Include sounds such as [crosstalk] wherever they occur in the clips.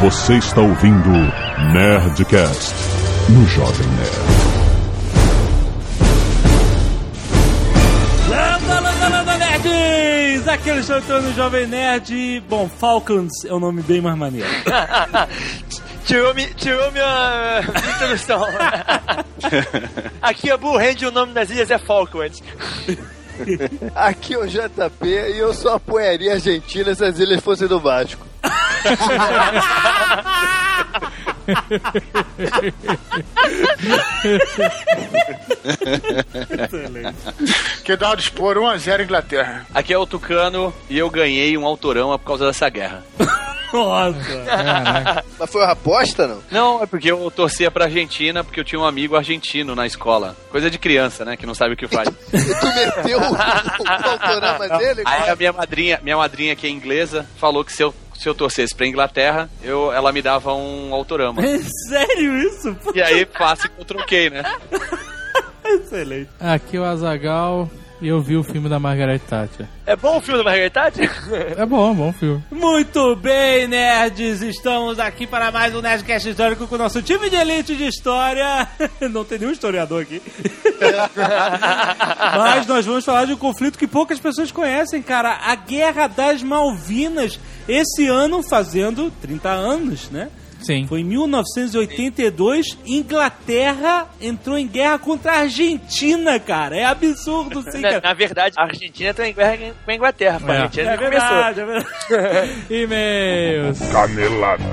Você está ouvindo Nerdcast no Jovem Nerd. Landa, landa, landa, nerds! Aqui é Alexandre no Jovem Nerd. Bom, Falcons é um nome bem mais maneiro. [laughs] Tirou, mi, tirou minha, minha introdução. [laughs] Aqui é Bullhand e o nome das ilhas é Falklands. [laughs] Aqui é o JP e eu só apoiaria a Argentina se as ilhas fossem do Vasco. Que dá de expor 1x0 Inglaterra. Aqui é o Tucano e eu ganhei um autorama por causa dessa guerra. [laughs] Nossa! Mas foi uma aposta, não? Não, é porque eu torcia pra Argentina porque eu tinha um amigo argentino na escola. Coisa de criança, né? Que não sabe o que faz. [laughs] E tu meteu o, o autorama dele? Aí a minha madrinha, minha madrinha que é inglesa, falou que se eu se eu torcesse pra Inglaterra, eu, ela me dava um autorama. É [laughs] sério isso? E aí, fácil que eu troquei, né? [laughs] Excelente. Aqui o Azagal e eu vi o filme da Margaret Thatcher. É bom o filme da Margaret Thatcher? É bom, bom filme. [laughs] Muito bem, nerds! Estamos aqui para mais um Nerdcast Histórico com o nosso time de elite de história. [laughs] Não tem nenhum historiador aqui. [laughs] Mas nós vamos falar de um conflito que poucas pessoas conhecem, cara. A Guerra das Malvinas. Esse ano fazendo 30 anos, né? Sim. Foi em 1982, Inglaterra entrou em guerra contra a Argentina, cara. É absurdo, sim, [laughs] Na, cara. na verdade, a Argentina tá em guerra com a Inglaterra. pô. A É. Argentina É nem começou. verdade, é verdade. [laughs] E-mails. Canelada.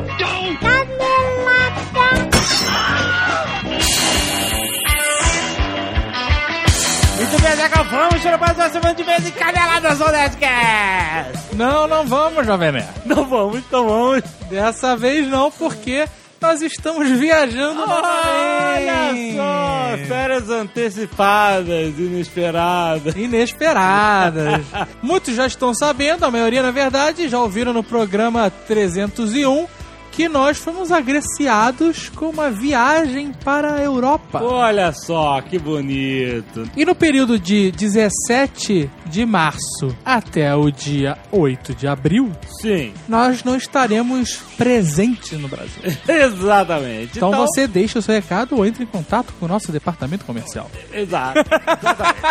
Muito bem, já vamos para mais uma semana de vez em Caneladas ao Nerdcast. Não, não vamos, Jovem Nerd. Não vamos, então vamos. Dessa vez não, porque nós estamos viajando Olha novamente. só, férias antecipadas, inesperadas. Inesperadas. [laughs] Muitos já estão sabendo, a maioria na verdade já ouviram no programa 301 que nós fomos agraciados com uma viagem para a Europa. Olha só, que bonito. E no período de 17 de março até o dia 8 de abril, Sim, nós não estaremos presentes no Brasil. [laughs] exatamente. Então, você deixa o seu recado ou entre em contato com o nosso departamento comercial. Exato. exatamente.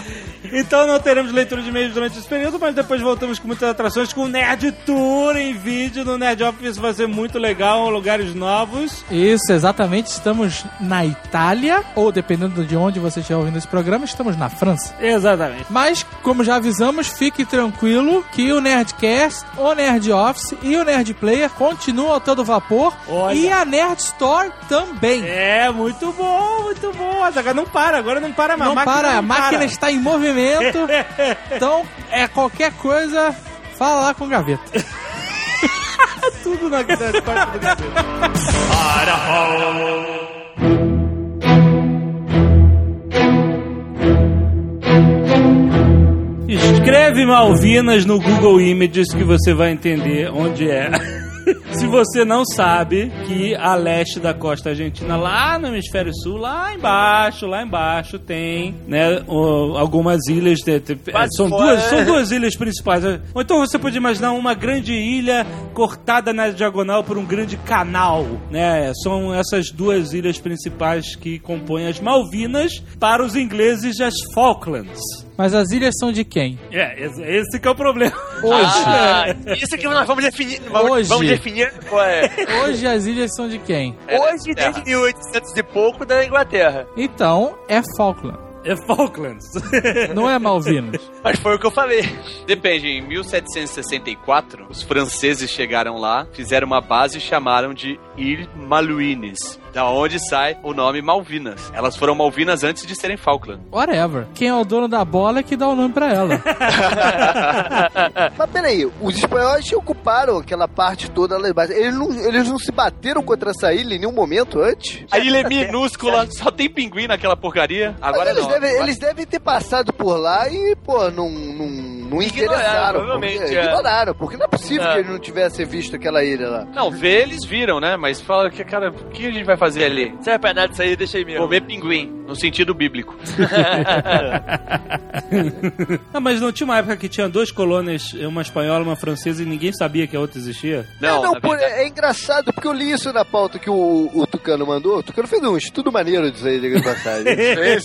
[laughs] então não teremos leitura de e-mails durante esse período, mas depois voltamos com muitas atrações com o Nerd Tour em vídeo no Nerd Office. Vai ser muito legal, lugares novos. Isso, exatamente. Estamos na Itália, ou dependendo de onde você estiver ouvindo esse programa, estamos na França. Exatamente. Mas, como já avisamos, fique tranquilo que o Nerdcast, o Nerd Office e o Nerd Player continuam a todo vapor. Olha. E a Nerd Store também. É, muito bom, muito bom. Agora não para, agora não para mais. não máquina para, a não máquina para. está em movimento. [laughs] então, é qualquer coisa, fala lá com o Gaveta. [laughs] tudo na grande parte do cabelo. Escreve Malvinas no Google Images que você vai entender onde é. [laughs] [laughs] Se você não sabe que a leste da costa argentina, lá no hemisfério sul, lá embaixo, lá embaixo, tem né, algumas ilhas. de- de- Quase são, duas, são duas ilhas principais. Ou então você pode imaginar uma grande ilha cortada na diagonal por um grande canal. Né? São essas duas ilhas principais que compõem as Malvinas, para os ingleses, as Falklands. Mas as ilhas são de quem? É, esse, esse que é o problema. Ah, isso que nós vamos definir. Vamos, Hoje. vamos definir qual é. Hoje as ilhas são de quem? Hoje, desde 1800 e pouco, da Inglaterra. Então, é Falkland. É Falklands. [laughs] Não é Malvinas. Mas foi o que eu falei. Depende, em 1764, os franceses chegaram lá, fizeram uma base e chamaram de Île Malouines. Da onde sai o nome Malvinas. Elas foram Malvinas antes de serem Falkland. Whatever. Quem é o dono da bola é que dá o nome pra ela. [laughs] Mas peraí, os espanhóis ocuparam aquela parte toda lá embaixo. Eles não, eles não se bateram contra essa ilha em nenhum momento antes? A ilha é minúscula, [laughs] só tem pinguim naquela porcaria. Agora Mas eles, não. devem, eles devem ter passado por lá e, pô, não, não, não Ignoraram, interessaram. provavelmente, porque, é. Ignoraram, porque não é possível É. que eles não tivessem visto aquela ilha lá. Não, ver eles viram, né? Mas fala que, cara, o que a gente vai fazer ali? Serve pra nada isso aí, deixa aí mesmo. Comer pinguim. no sentido bíblico. [laughs] Ah, mas não tinha uma época que tinha duas colônias, uma espanhola e uma francesa, e ninguém sabia que a outra existia? Não, é, não verdade- é engraçado, porque eu li isso na pauta que o, o Tucano mandou. O Tucano fez um estudo maneiro disso aí, diga de passagem. [laughs]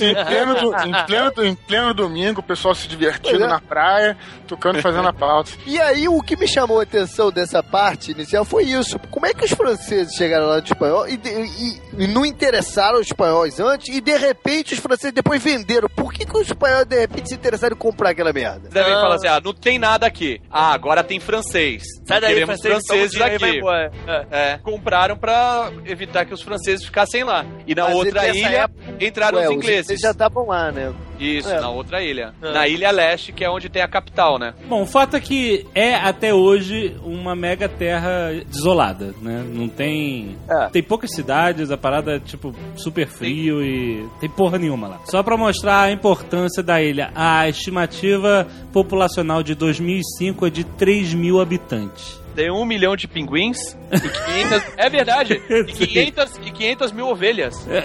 Em, pleno do- em, pleno, em pleno domingo, o pessoal se divertindo é. na praia, tocando e fazendo a pauta. [laughs] E aí, o que me chamou a atenção dessa parte inicial foi isso. Como é que os franceses chegaram lá no espanhol e, de- e- e não interessaram os espanhóis antes e, de repente, os franceses depois venderam? Por que, que os espanhóis, de repente, se interessaram em comprar aquela merda? Devem Não. falar assim, ah, não tem nada aqui. Ah, agora tem francês. Sai daí, Queremos francês, franceses aqui. É. É, compraram pra evitar que os franceses ficassem lá. E na Mas outra ilha entraram Ué, os ingleses. Eles já estavam lá, né? Isso, É. na outra ilha. É. Na ilha leste, que é onde tem a capital, né? Bom, o fato é que é até hoje uma mega terra desolada, né? Não tem. É. Tem poucas cidades, a parada é tipo super frio e tem porra nenhuma lá. Só pra mostrar a importância da ilha, a estimativa populacional de 2005 é de 3 mil habitantes. Tem um milhão de pinguins e 500... [laughs] é verdade! E Sim. 500, e 500 mil ovelhas. É,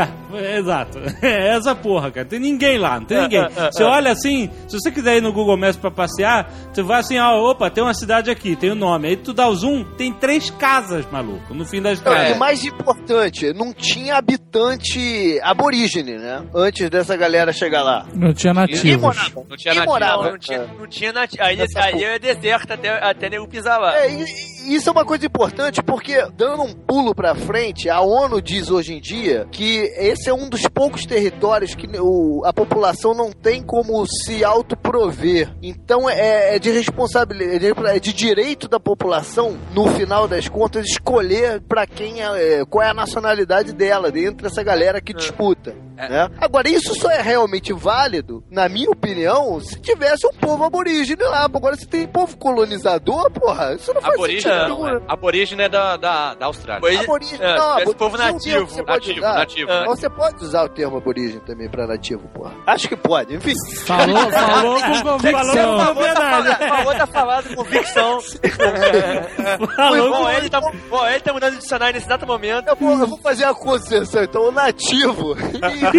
é, é, exato. [laughs] É essa porra, cara. Tem ninguém lá, não tem ninguém. Você olha assim, se você quiser ir no Google Maps pra passear, você vai assim, ó, opa, tem uma cidade aqui, tem o nome. Aí tu dá o zoom, tem três casas, maluco, no fim da Não, estrada. E mais importante, não tinha habitante aborígene, né? Antes dessa galera chegar lá. Não tinha morava. Não tinha nativo. morava. Não, tinha, não tinha nati- a ilha, Nessa a ilha é deserta até, até nego pisar lá. É, isso é uma coisa importante porque, dando um pulo pra frente, a ONU diz hoje em dia que esse é um dos poucos territórios que o- a população não tem como se autoprover. Então é, é de responsabilidade, é de direito da população, no final das contas, escolher pra quem é, qual é a nacionalidade dela, dentro dessa galera que disputa. né? Agora, isso só é realmente válido, na minha opinião, se tivesse um povo aborígene lá. Agora, se tem povo colonizador, porra, isso não faz Aborígene sentido não, é. né? Aborígene é da, da, da Austrália. Pois- Aborígene, É, não, aborígene povo é nativo, você pode nativo, usar. nativo. É. Você pode usar o termo aborígene também pra nativo, porra. Acho que pode, enfim. Falou, [laughs] falou com Falou convicção. propriedade. Falou tá falado com convicção. Falou Bom, com- ele tá, bom, ele tá mudando de dicionário nesse exato momento. Eu vou, eu vou fazer a concessão, então, o nativo. [laughs] E,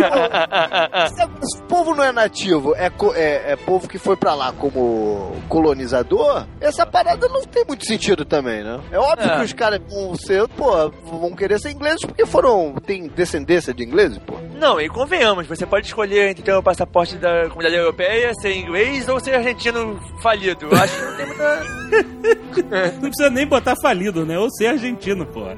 o povo não é nativo, é, é, é povo que foi pra lá como colonizador, essa parada não tem muito sentido também, né? É óbvio É. que os caras vão ser, pô, vão querer ser ingleses porque foram. tem descendência de ingleses, pô. Não, e convenhamos, você pode escolher entre ter o passaporte da comunidade europeia, ser inglês ou ser argentino falido. Eu acho que não tem muita. [laughs] Não precisa nem botar falido, né? Ou ser argentino, porra.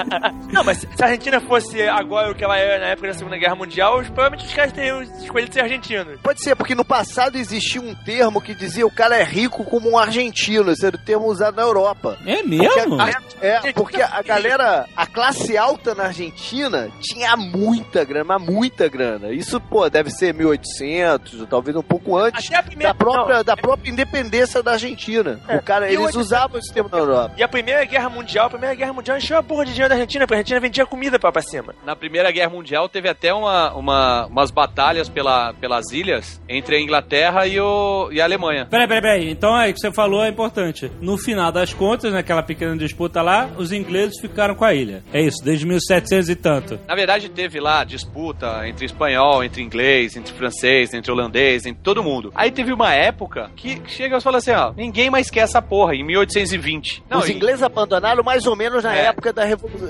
[laughs] Não, mas se a Argentina fosse agora o que ela era na época da Segunda Guerra Mundial, os- provavelmente os caras teriam escolhido ser argentinos. Pode ser, porque no passado existia um termo que dizia o cara é rico como um argentino. Esse era o termo usado na Europa. É Porque mesmo? a- é, porque a galera, a classe alta na Argentina tinha muita grana, mas muita grana. Isso, pô, deve ser 1800, ou talvez um pouco antes primeira. da própria, não, da própria independência da Argentina. O cara, eles usavam esse termo na Europa. E a Primeira Guerra Mundial, a Primeira Guerra Mundial encheu a porra de dinheiro da Argentina, porque a Argentina vendia comida pra, pra cima. Na Primeira Guerra Mundial teve até uma, uma- umas batalhas pela, pelas ilhas entre a Inglaterra e, o, e a Alemanha. Peraí, peraí, peraí. Então é o que você falou é importante. No final das contas, naquela pequena disputa lá, os ingleses ficaram com a ilha. É isso, desde 1700 e tanto. Na verdade, teve lá disputa entre espanhol, entre inglês, entre francês, entre holandês, entre todo mundo. Aí teve uma época que chega e fala assim, ó, ninguém mais quer essa porra, em 1820. Não, os e- ingleses abandonaram mais ou menos na É. época da Revolução.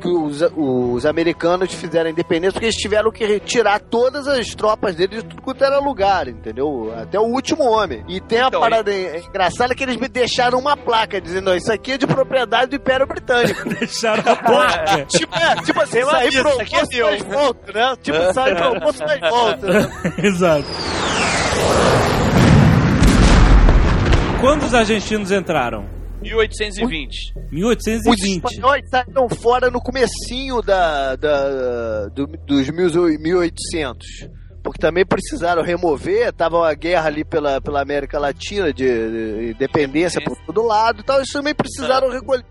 que os, os americanos fizeram a independência, porque eles tiveram que retirar todas as tropas deles de tudo quanto era lugar, entendeu? Até o último homem. E tem a Então, parada en- engraçada que eles me deixaram uma placa dizendo: ó, isso aqui é de propriedade do Império Britânico. [laughs] Deixaram a placa. tipo, é, tipo assim, sair lista, pro é almoço meu. mais volta, né? Tipo, sair pro almoço mais [laughs] volta. Né? [laughs] Exato. Quando os argentinos entraram? 1820. Os 1820. espanhóis saíram fora no comecinho da, da, do- dos 1800. Porque também precisaram remover, tava uma guerra ali pela, pela América Latina, de, de independência por todo lado e tal, eles também precisaram recolher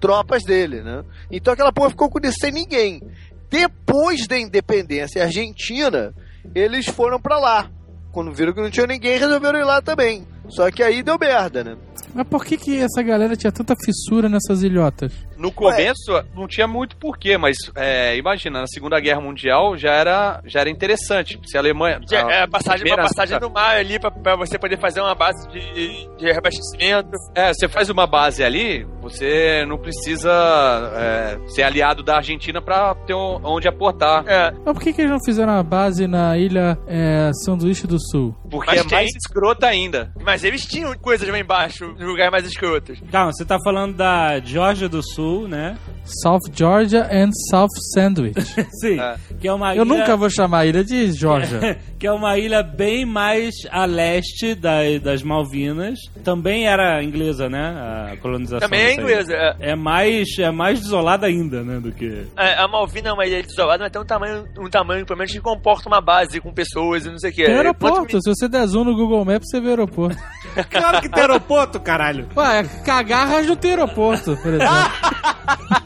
tropas dele, né? Então aquela porra ficou com sem ninguém. Depois da independência argentina, eles foram pra lá. Quando viram que não tinha ninguém, resolveram ir lá também. Só que aí deu merda, né? Mas por que, que essa galera tinha tanta fissura nessas ilhotas? No começo, não tinha muito porquê, mas é, imagina, na Segunda Guerra Mundial já era, já era interessante. Se a Alemanha. Já, a é a passagem, uma passagem no mar ali pra, pra você poder fazer uma base de, de reabastecimento. É, você faz uma base ali, você não precisa é, ser aliado da Argentina pra ter um- onde aportar. É, Mas por que, que eles não fizeram a base na ilha é, Sanduíche do Sul? Porque Mas é mais tem. escrota ainda. mas eles tinham coisas lá embaixo, lugares mais escrotos. Calma, você tá falando da Georgia do Sul, né? South Georgia and South Sandwich. [laughs] Sim. É. Que é uma Eu ilha... nunca vou chamar a ilha de Georgia. [laughs] que é uma ilha bem mais a leste da- das Malvinas. Também era inglesa, né? A colonização. Também é inglesa. É. É mais, é mais desolada ainda, né? Do que. É, A Malvina é uma ilha isolada, mas tem um tamanho, um tamanho, pelo menos, que comporta uma base com pessoas e não sei o que. Tem aeroporto. Se você der zoom no Google Maps, você vê aeroporto. [laughs] Claro que tem aeroporto, caralho! Ué, Cagarras não tem aeroporto, por exemplo.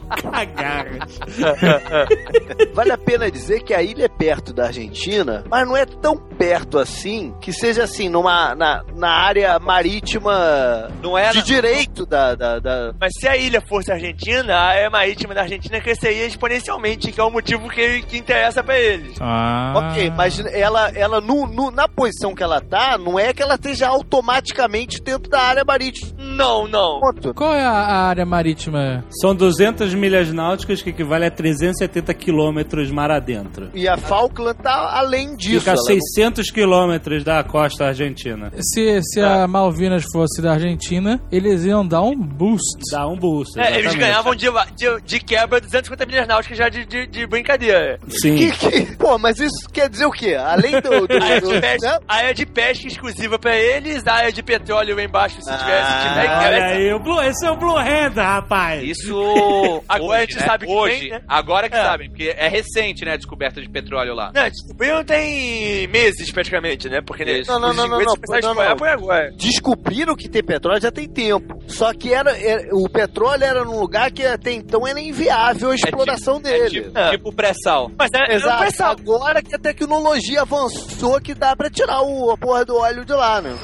[laughs] Cagar. [laughs] Vale a pena dizer que a ilha é perto da Argentina, mas não é tão perto assim que seja assim, numa, na, na área marítima Não é de na- direito da, da, da- Mas se a ilha fosse argentina, a área marítima da Argentina cresceria exponencialmente, que é o motivo que, que interessa pra eles. Ah. Ok, mas ela, ela no, no- na posição que ela tá, não é que ela esteja automaticamente dentro da área marítima. Não, não. Ponto. Qual é a a área marítima? São 200 milhas náuticas que equivale a 370 quilômetros mar adentro. E a Falkland tá além disso. Fica a ela 600 quilômetros da costa argentina. Se, se a Malvinas fosse da Argentina, eles iam dar um boost. Dá um boost. É, eles ganhavam de, de, de quebra 250 milhas náuticas já de, de, de brincadeira. Sim. Que, que- pô, mas isso quer dizer o quê? Além do. do- A área, do- de pesca, né? a área de pesca exclusiva pra eles, a área de petróleo embaixo, se Ah, tivesse, se tiver, Olha aí, o Blue, esse é o Blue Hand, rapaz. Isso. [laughs] Agora a hoje, gente né? sabe que Hoje. tem, né? Agora que É. sabem, porque é recente, né? A descoberta de petróleo lá. Não, descobriram tem meses praticamente, né? Porque né. Não, não, não, não, não, a não, não. por agora. Descobriram que tem petróleo já tem tempo. Só que era, era- o petróleo era num lugar que até então era inviável a exploração É dele. tipo, É. tipo pré-sal. Mas é, é Exato. pressão. Agora que a tecnologia avançou que dá pra tirar o, a porra do óleo de lá, né?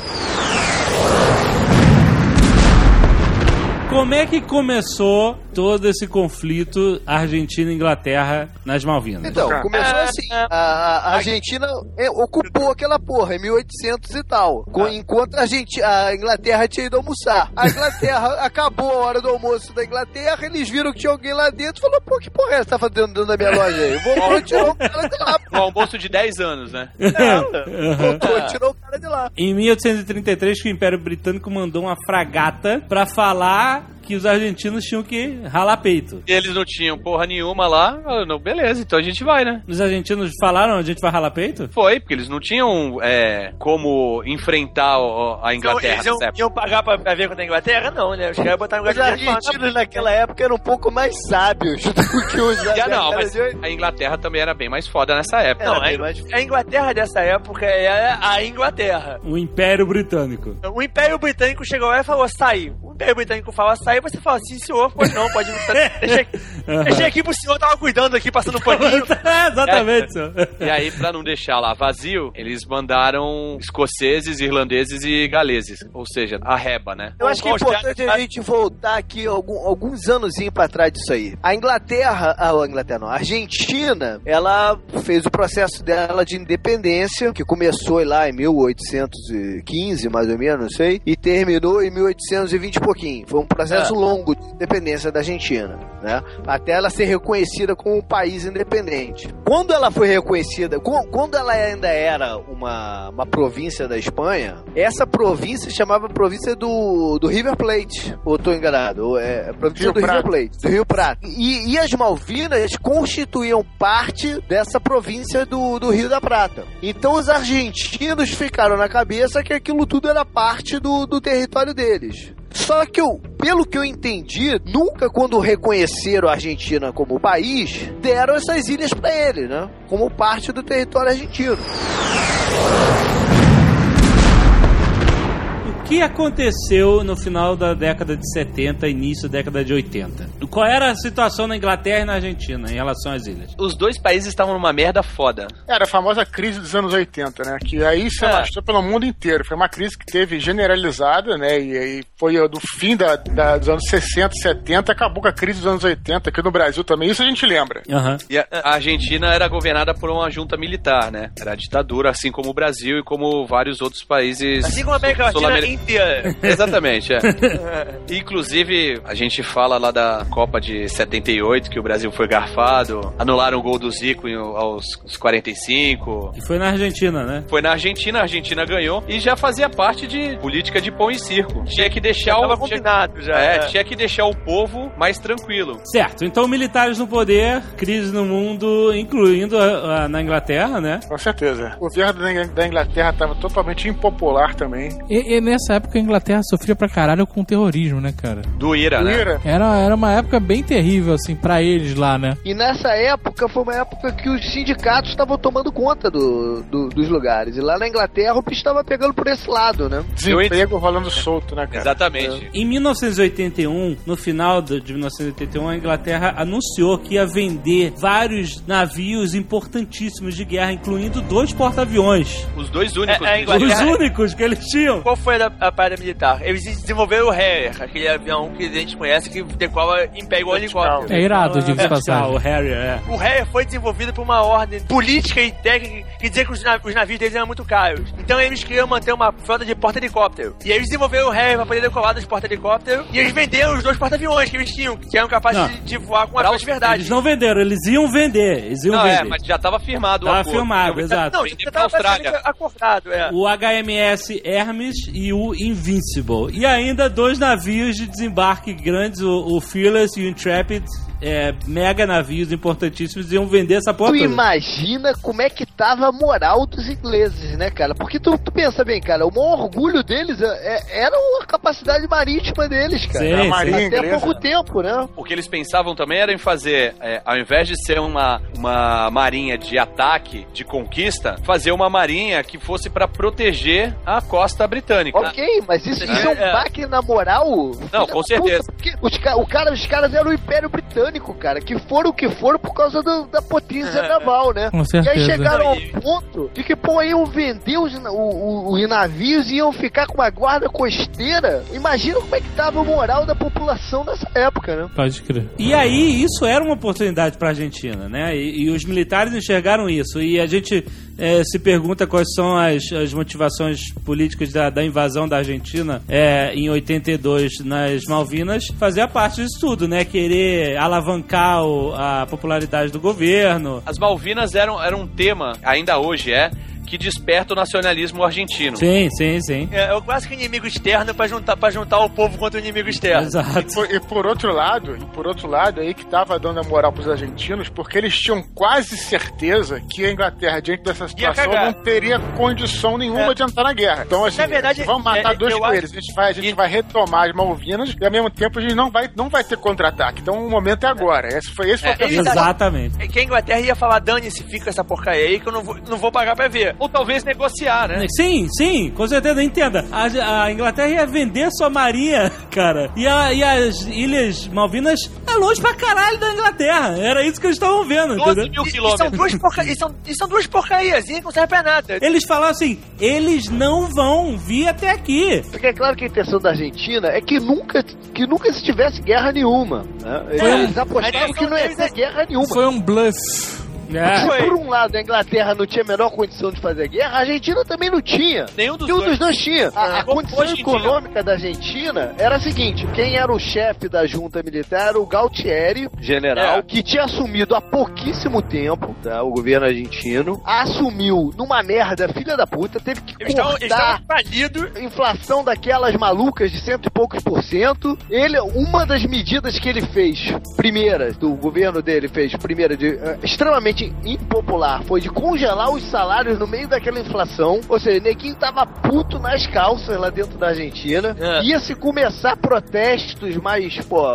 Como é que começou todo esse conflito Argentina e Inglaterra nas Malvinas? Então, começou É, assim. é. A, a Argentina é, ocupou aquela porra em 1800 e tal. Enquanto a, Argenti- a Inglaterra tinha ido almoçar. A [laughs] Inglaterra acabou a hora do almoço da Inglaterra, eles viram que tinha alguém lá dentro e falou: pô, que porra é essa que tá fazendo dentro da minha loja aí? Voltou e tirou o cara de lá. Um almoço de 10 anos, né? Voltou e tirou o cara de lá. Em 1833, que o Império Britânico mandou uma fragata pra falar Bye. Que os argentinos tinham que ralar peito. E eles não tinham porra nenhuma lá. Não, beleza, então a gente vai, né? Os argentinos falaram, a gente vai ralar peito? Foi, porque eles não tinham é, como enfrentar a Então, Inglaterra eles iam, nessa época. iam pagar pra, pra ver contra a Inglaterra? Não, né? Os caras botaram um Os argentinos naquela época eram um pouco mais sábios do que os [laughs] Já não, mas a Inglaterra também era bem mais foda nessa época. Não, a, mais- a Inglaterra dessa época era a Inglaterra. O Império Britânico. O Império Britânico chegou lá e falou, sai. O Império Britânico fala, sai, você fala, sim, senhor, pois não, pode... [laughs] Deixei, deixei aqui pro senhor, tava cuidando aqui, passando um paninho. [laughs] É, Exatamente, senhor. E aí, pra não deixar lá vazio, eles mandaram escoceses, irlandeses e galeses. Ou seja, a reba, né? Eu acho que é importante a gente voltar aqui algum- alguns anos pra trás disso aí. A Inglaterra, a a Inglaterra não, a Argentina, ela fez o processo dela de independência, que começou lá em 1815, mais ou menos, não sei, e terminou em 1820 e pouquinho. Foi um processo É. longo de independência da Argentina, né? Até ela ser reconhecida como um país independente. Quando ela foi reconhecida, qu- quando ela ainda era uma, uma província da Espanha, essa província chamava província do, do River Plate. Ou tô enganado? É, é província Rio do River. Plate, do Rio Prata. E, e as Malvinas constituíam parte dessa província do, do Rio da Prata. Então os argentinos ficaram na cabeça que aquilo tudo era parte do, do território deles. Só que, eu, pelo que eu entendi, nunca quando reconheceram a Argentina como país, deram essas ilhas pra ele, né? Como parte do território argentino. O que aconteceu no final da década de 70, início da década de 80? Qual era a situação na Inglaterra e na Argentina em relação às ilhas? Os dois países estavam numa merda foda. Era a famosa crise dos anos 80, né? Que aí se É. alastrou pelo mundo inteiro. Foi uma crise que teve generalizada, né? E aí foi do fim da, da- dos anos 60, 70, acabou com a crise dos anos 80 aqui no Brasil também. Isso a gente lembra. Aham. E a, a Argentina era governada por uma junta militar, né? Era a ditadura, assim como o Brasil e como vários outros países Assim como a América Latina inteira. [laughs] Exatamente, é. Inclusive, a gente fala lá da Copa de 78, que o Brasil foi garfado, anularam o gol do Zico aos aos 45. E foi na Argentina, né? Foi na Argentina, a Argentina ganhou e já fazia parte de política de pão e circo. Tinha que deixar Já o. combinado já. é, é. tinha que deixar o povo mais tranquilo. Certo, então militares no poder, crise no mundo, incluindo a- a- na Inglaterra, né? Com certeza. O governo da Inglaterra estava totalmente impopular também. E, e nessa época a Inglaterra sofria pra caralho com o terrorismo, né, cara? Do Ira, né? Ira, Era, era uma época bem terrível, assim, pra eles lá, né? E nessa época foi uma época que os sindicatos estavam tomando conta do, do- dos lugares. E lá na Inglaterra o bicho estava pegando por esse lado, né? desemprego rolando solto, né, cara? Exatamente. Em 1981, no final de 1981, a Inglaterra anunciou que ia vender vários navios importantíssimos de guerra, incluindo dois porta-aviões. Os dois únicos. É, é, Inglaterra- Os únicos que eles tinham. Qual foi a, a parada militar? Eles desenvolveram o Harrier, aquele avião que a gente conhece que decola em pé igual helicóptero. É irado, Ah, passagem. o Harrier, é. O Harrier foi desenvolvido por uma ordem política e técnica que dizia que os, na- os navios deles eram muito caros. Então eles queriam manter uma frota de porta-helicóptero. E eles desenvolveram o Harrier pra poder decolar dos porta-helicóptero e eles venderam os dois porta-aviões que eles tinham, que eram capazes Não. de, de voar com os- de verdade. Eles não venderam, eles iam vender. Eles iam Não, vender. é, mas já tava firmado o Tava acordo. firmado, Eu- exato. Não, já tava Austrália. acordado, é. O HMS Hermes e o Invincible. E ainda dois navios de desembarque grandes, o, o Fearless e o Intrepid, é, mega navios importantíssimos, iam vender essa porra Tu toda. imagina como é que tava a moral dos ingleses, né, cara? Porque tu, tu pensa bem, cara, o maior orgulho deles é- é- era a capacidade marítima deles, cara. Sim, A sim. Marinha Até inglesa. pouco tempo, né? O que eles pensavam também era em fazer, é, ao invés de ser uma, uma marinha de ataque, de conquista, fazer uma marinha que fosse pra proteger a costa britânica. Ok, mas isso, isso é um É. baque na moral. Não, com certeza. puta, porque os, o cara, os caras eram o Império Britânico, cara, que foram o que foram por causa do- da potência naval, né? Com E aí certeza. chegaram ao ponto de que, pô, iam vender os, o- o- os navios e iam ficar com uma guarda costeira. Imagina como é que tava a moral da população nessa época, né? Pode crer. E aí, isso era uma oportunidade para a Argentina, né? E, e os militares enxergaram isso. E a gente eh, se pergunta quais são as, as motivações políticas da, da invasão da Argentina eh, em 82 nas Malvinas. Fazia parte disso tudo, né? Querer alavancar o- a popularidade do governo. As Malvinas eram, eram um tema, ainda hoje é, que desperta o nacionalismo argentino. Sim, sim, sim. É, é o clássico inimigo externo pra juntar, pra juntar o povo contra o inimigo externo. Exato. Por- e por outro lado, e por outro lado, aí que tava dando a moral pros argentinos, porque eles tinham quase certeza que a Inglaterra, diante dessa situação, não teria condição nenhuma É. de entrar na guerra. Então, assim, Na verdade, vamos matar é, dois coelhos. A gente, vai, a gente e- vai retomar as Malvinas e, ao mesmo tempo, a gente não vai, não vai ter contra-ataque. Então, o momento é agora. Esse foi, esse foi É, o. Exatamente. É que a Inglaterra ia falar, dane-se, fica essa porcaria aí que eu não vou, não vou pagar pra ver. Ou talvez negociar, né? Sim, sim, com certeza, entenda. A, a Inglaterra ia vender sua marinha, [laughs] cara. E, a- e as Ilhas Malvinas é longe pra caralho da Inglaterra. Era isso que eles estavam vendo, 12 entendeu? mil E, e são quilômetros. duas porca... e, são, e são duas porcarias, e não serve pra nada. Eles falaram assim: eles não vão vir até aqui. Porque é claro que a intenção da Argentina é que nunca, que nunca se tivesse guerra nenhuma. Né? Eles apostavam que não ia ter guerra nenhuma. Foi um bluff. É. Foi. por um lado a Inglaterra não tinha a menor condição de fazer guerra, a Argentina também não tinha. Nenhum dos Nenhum dois. dos dois tinha. A, a Como condição econômica da Argentina era a seguinte: quem era o chefe da junta militar era o Galtieri, general, É. que tinha assumido há pouquíssimo tempo tá, o governo argentino. Assumiu numa merda, filha da puta, teve que Eles cortar falidos. inflação daquelas malucas de cento e poucos por cento. Ele, uma das medidas que ele fez, primeira, do governo dele fez, primeira, de, eh, extremamente impopular, foi de congelar os salários no meio daquela inflação. Ou seja, neguinho tava puto nas calças lá dentro da Argentina. É. Ia se começar protestos mais, pô,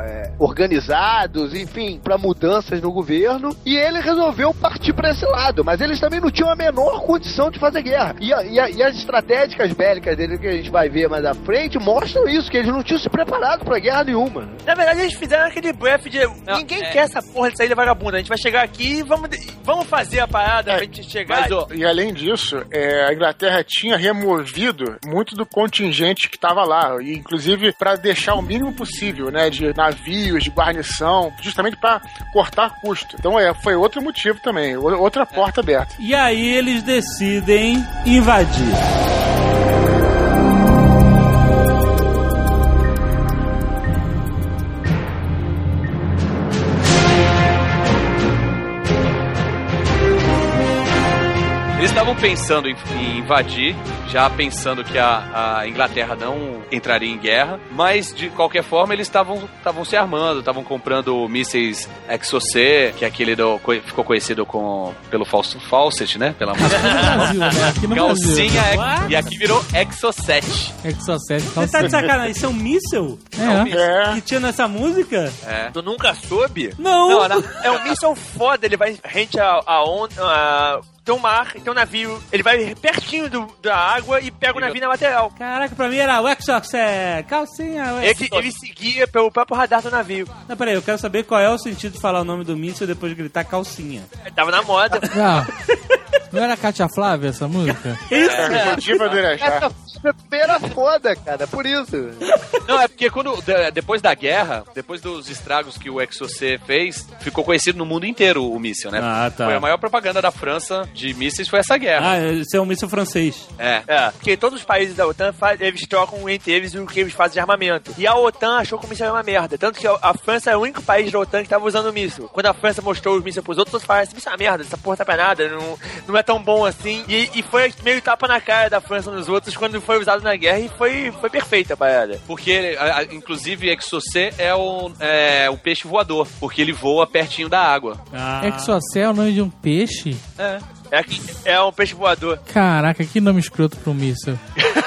eh, organizados, enfim, para mudanças no governo. E ele resolveu partir para esse lado. Mas eles também não tinham a menor condição de fazer guerra. E, a- e a- e as estratégicas bélicas dele, que a gente vai ver mais à frente, mostram isso, que eles não tinham se preparado pra guerra nenhuma. Na verdade, eles fizeram aquele blefe de. ninguém é. quer essa porra de saída vagabunda. A gente vai chegar aqui e vamos, vamos fazer a parada É, pra gente chegar. Mas, ó, E além disso, é, a Inglaterra tinha removido muito do contingente que estava lá, e inclusive para deixar o mínimo possível, né, de navios, de guarnição, justamente para cortar custo. Então é, foi outro motivo também, outra porta aberta. E aí eles decidem invadir. Pensando em, em invadir, já pensando que a, a Inglaterra não entraria em guerra, mas de qualquer forma eles estavam estavam se armando, estavam comprando mísseis Exocet, que é aquele do, co- ficou conhecido com, pelo Fausto Fawcett, né? Pela [laughs] música. Aqui no Brasil, né? Aqui no Calcinha Brasil. Ex- e aqui virou Exocet. Exocet, Você tá de sacanagem? Isso é um míssel É. É, que tinha nessa música? É. Tu nunca soube? Não! Não, não, é um míssil foda, ele vai rente a, a onda. A... Tem um mar, tem um navio, ele vai pertinho do- da água e pega o navio na lateral. Caraca, pra mim era o Exoset, calcinha, Ele, Exoset. ele seguia pelo próprio radar do navio. Não, peraí, eu quero saber qual é o sentido de falar o nome do míssil e depois gritar calcinha. Ele tava na moda. Não. Não era Katia Flávia essa música? [laughs] é, motivo do Irajá. Essa foi a primeira foda, cara, por isso. Não, é porque quando de- depois da guerra, depois dos estragos que o Exocet fez, ficou conhecido no mundo inteiro o míssil, né? Ah, tá. Foi a maior propaganda da França de mísseis foi essa guerra. Ah, esse é um míssil francês. É. É, porque todos os países da OTAN, fa- eles trocam entre eles o que eles fazem de armamento. E a OTAN achou que o míssil era uma merda. Tanto que a, a França é o único país da OTAN que tava usando o míssil. Quando a França mostrou os mísseis pros outros, todos falaram, esse míssil é uma merda, essa porra tá pra nada, não, não é tão bom assim. E, e foi meio tapa na cara da França nos outros quando foi usado na guerra e foi, foi perfeita a parada. Porque, a- a- inclusive, Exocet é o, é o peixe voador, porque ele voa pertinho da água. Ah. Exocet é o nome de um peixe? É. É, é um peixe voador. Caraca, que nome escroto pro míssil. [laughs]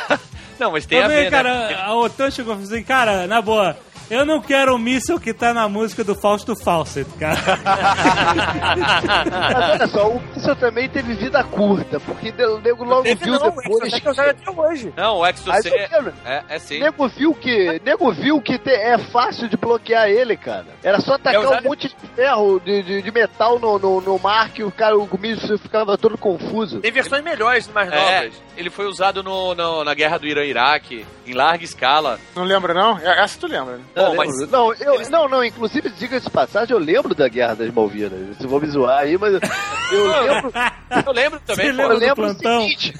Não, mas tem a Também, ver, cara, né? a OTAN chegou e falou assim, cara, na boa, eu não quero o míssil que tá na música do Fausto Fawcett, cara. Mas olha só, o míssil também teve vida curta, porque o nego logo Teve viu não, depois. é que até hoje. Não, o Exocet ou menos. é, é sim. Nego viu que, nego viu que te- é fácil de bloquear ele, cara. Era só tacar É usado- um monte de ferro, de, de, de metal no, no, no mar que o cara, o míssil ficava todo confuso. Tem versões melhores, mais É, novas. ele foi usado no, no- na guerra do Irã-Iraque, em larga escala. Não lembra, não? É- Essa tu lembra, né? Bom, Eu mas não, eu, não, não, inclusive, diga-se de passagem, eu lembro da Guerra das Malvinas. Se vou me zoar aí, mas eu lembro, eu lembro também, Você pô. eu lembro o plantão? seguinte.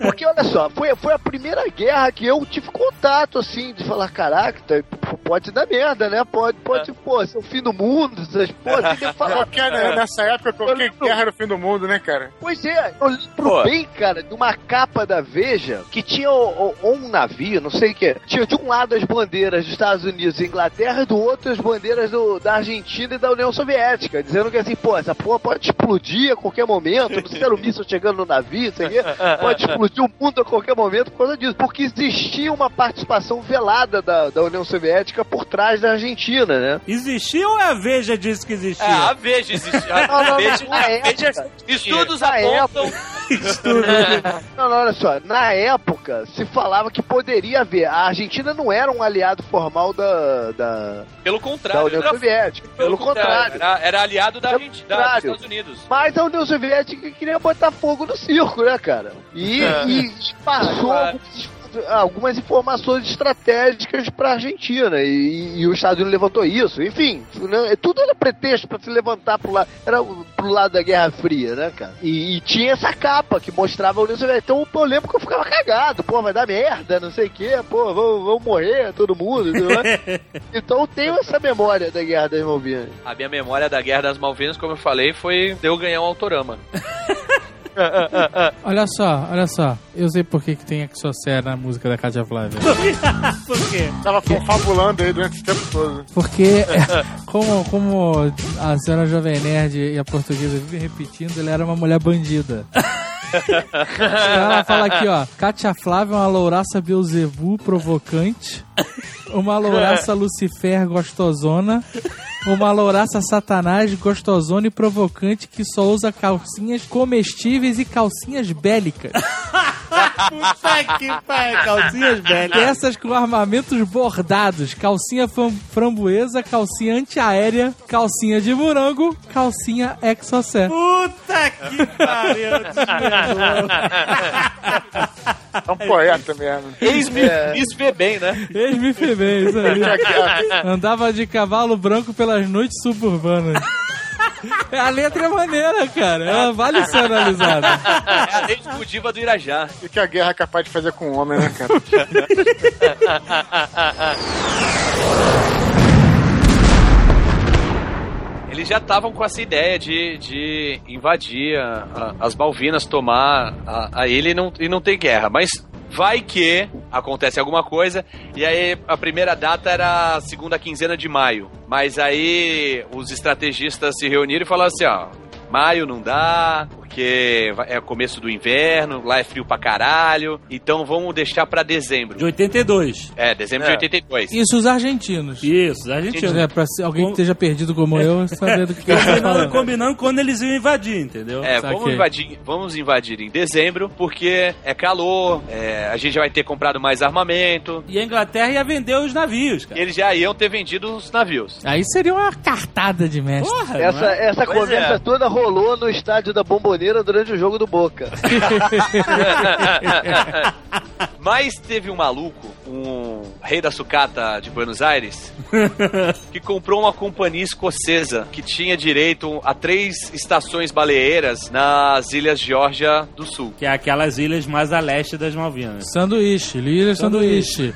Porque olha só, foi, foi a primeira guerra que eu tive contato, assim, de falar, caraca, tá- pode dar merda, né? Pode, pode, pô, ser o fim do mundo, essas porra, tem [laughs] que falar. Qualquer, né, nessa época, qualquer lembro. guerra era o fim do mundo, né, cara? Pois é, eu lembro Pô. bem, cara, de uma capa da Veja que tinha o- o- um navio, não sei o que. Tinha de um lado as bandeiras dos Estados Unidos e Inglaterra, e do outro as bandeiras do- da Argentina e da União Soviética, dizendo que assim, pô, essa porra pode explodir a qualquer momento, não sei se era o míssil chegando no navio, isso aqui, [laughs] pode explodir o mundo a qualquer momento por causa disso. Porque existia uma participação velada da, da União Soviética por trás da Argentina, né? Existia ou a Veja disse que existia? É, a Veja existe. A, Não, não, não, Veja, na a época. Veja- estudos Na apontam. [laughs] [laughs] Não, não, olha só, na época se falava que poderia haver. A Argentina não era um aliado formal da, da, Pelo da contrário. União era- Soviética. Pelo contrário. Era, era aliado da Pelo Argentina, da- dos. Estados Unidos. Mas a União Soviética queria botar fogo no circo, né, cara? E, e passou Claro. Alguns- algumas informações estratégicas pra Argentina. E, e o Estados Unidos levantou isso. Enfim, né, tudo era pretexto pra se levantar pro lado, era pro lado da Guerra Fria, né, cara? E, e tinha essa capa que mostrava a União Soviética. Então pô, eu lembro que eu ficava cagado. Pô, vai dar merda, não sei o quê. Pô, vão, vão morrer todo mundo. [laughs] então eu tenho essa memória da Guerra das Malvinas. A minha memória da Guerra das Malvinas, como eu falei, foi de eu ganhar um autorama. [laughs] Olha só, olha só. Eu sei por que, que tem Exocet na música da Katia Flávia. [laughs] Por quê? Tava confabulando aí durante esse tempo todo. Porque, [laughs] como, como a senhora Jovem Nerd e a portuguesa vivem repetindo, ele era uma mulher bandida. [laughs] Ela fala aqui, ó. Katia Flávia é uma louraça Beuzebu provocante. Uma louraça Lucifer gostosona. Uma louraça Satanás gostosona e provocante que só usa calcinhas comestíveis e calcinhas bélicas. [laughs] Puta que pariu, calcinhas velhas. Peças com armamentos bordados, calcinha framboesa, calcinha antiaérea, calcinha de morango, calcinha exocé. Puta que pariu. [laughs] É um poeta mesmo. Ex-me É. bem, né? Ex-me bem, isso aí. [laughs] Andava de cavalo branco pelas noites suburbanas. A letra é maneira, cara. Ela vale ser analisada. É a lei exclusiva do Irajá. O que a guerra é capaz de fazer com o homem, né, cara? [laughs] Eles já estavam com essa ideia de, de invadir a- a- as Malvinas, tomar a, a ilha e não, e não ter guerra. Mas vai que acontece alguma coisa. E aí a primeira data era a segunda quinzena de maio. Mas aí os estrategistas se reuniram e falaram assim: ó. Maio não dá, porque é o começo do inverno, lá é frio pra caralho, então vamos deixar pra dezembro. De 82. É, dezembro É. de 82. Isso, os argentinos. Isso, a gente... É, pra se- alguém que esteja perdido como eu, [laughs] saber do que que eu tô Combinando, combinando quando eles iam invadir, entendeu? É, Saquei. vamos invadir, vamos invadir em dezembro, porque é calor, é, a gente já vai ter comprado mais armamento, E a Inglaterra ia vender os navios, cara. eles já iam ter vendido os navios. Aí seria uma cartada de mestre. Porra, Essa, é? essa Pois conversa é. toda rolou no estádio da Bomboneira durante o jogo do Boca. [laughs] Mas teve um maluco, um rei da sucata de Buenos Aires, [laughs] que comprou uma companhia escocesa que tinha direito a três estações baleeiras nas ilhas Geórgia do Sul. Que é aquelas ilhas mais a leste das Malvinas. sanduíche, Lila sanduíche.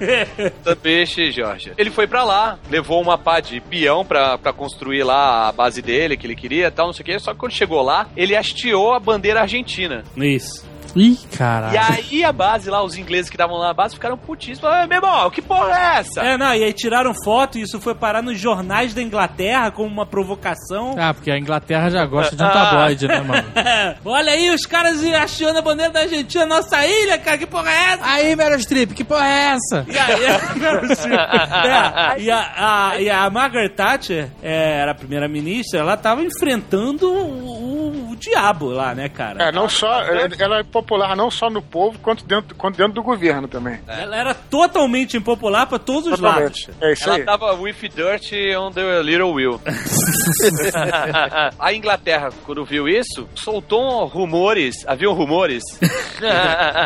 Peixe, [laughs] Georgia. Ele foi pra lá, levou uma pá de peão pra, pra construir lá a base dele, que ele queria e tal, não sei o que. Só que quando chegou lá, ele hasteou a bandeira argentina. Isso. Ih, E caralho. aí a base lá, os ingleses que estavam lá na base, ficaram putíssimos. Falaram, meu irmão, que porra é essa? É, não, e aí tiraram foto e isso foi parar nos jornais da Inglaterra como uma provocação. Ah, porque a Inglaterra já gosta de um tabloide, né, mano? [laughs] Olha aí, os caras achando a bandeira da Argentina na nossa ilha, cara, que porra é essa? Aí, Meryl Streep, que porra é essa? E a, [laughs] é, e a, a- e a Margaret Thatcher, é, era a primeira-ministra, ela tava enfrentando o, o- o diabo lá, né, cara? É, não só, ela é popular não só no povo, quanto dentro, quanto dentro do governo também. Ela era totalmente impopular pra todos os lados. Totalmente. É isso Ela aí. tava with dirt on the little wheel. [laughs] a Inglaterra, quando viu isso, soltou rumores, haviam rumores, [laughs]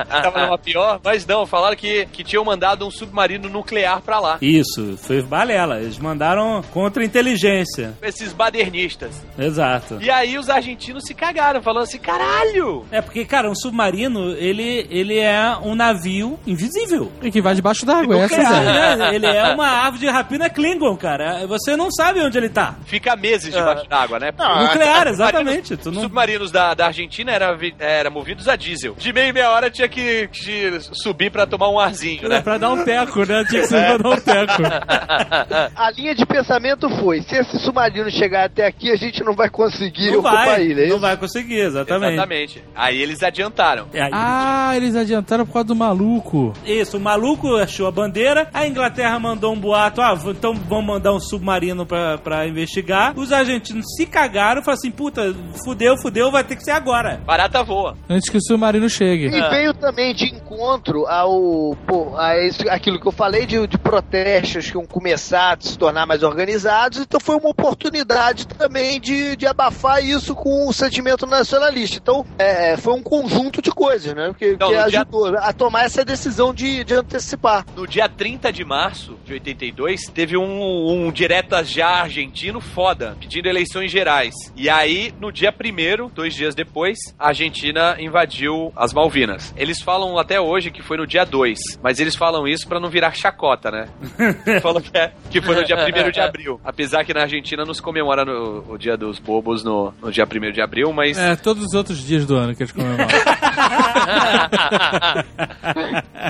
tava numa pior, mas não, falaram que, que tinham mandado um submarino nuclear pra lá. Isso, foi balela. Eles mandaram contra-inteligência. Esses badernistas. Exato. E aí os argentinos se cagaram, falando assim, caralho! É porque, cara, um submarino, ele, ele é um navio invisível. E que vai debaixo d'água, essa Nuclear, é. né? Ele é uma ave de rapina Klingon, cara. Você não sabe onde ele tá. Fica meses debaixo d'água, né? Não, Nuclear, Os exatamente. Tu Os não... submarinos da, da Argentina eram era movidos a diesel. De meia em meia hora tinha que, que subir pra tomar um arzinho, É né? pra dar um teco, né? Tinha que ser pra dar um teco. [laughs] A linha de pensamento foi: se esse submarino chegar até aqui, a gente não vai conseguir Não ocupar a vai, ilha. é não vai conseguir, exatamente. Exatamente. Aí eles adiantaram. É, aí- Ah, eles adiantaram por causa do maluco. Isso, o maluco achou a bandeira, a Inglaterra mandou um boato, ah, então vamos mandar um submarino pra, pra investigar. Os argentinos se cagaram e falaram assim, puta, fudeu, fudeu, vai ter que ser agora. Barata voa. Antes que o submarino chegue. E veio também de encontro ao pô, a esse- aquilo que eu falei de, de protestos que iam começar a se tornar mais organizados, então foi uma oportunidade também de, de abafar isso com o sentimento nacionalista. Então é, foi um conjunto de coisas, né? Que, Então, que no dia- ajudou a tomar essa decisão de, de antecipar. No dia 30 de março de 82, teve um, um diretas já argentino foda, pedindo eleições gerais. E aí, no dia 1 dois dias depois, a Argentina invadiu as Malvinas. Eles falam até hoje que foi no dia 2, mas eles falam isso pra não virar chacota, né? [laughs] falam que, é- que foi no dia 1 de abril. Apesar que na Argentina não se comemora no, o dia dos bobos no, no dia 1 de abril, mas É, todos os outros dias do ano que eles comemoram. [laughs]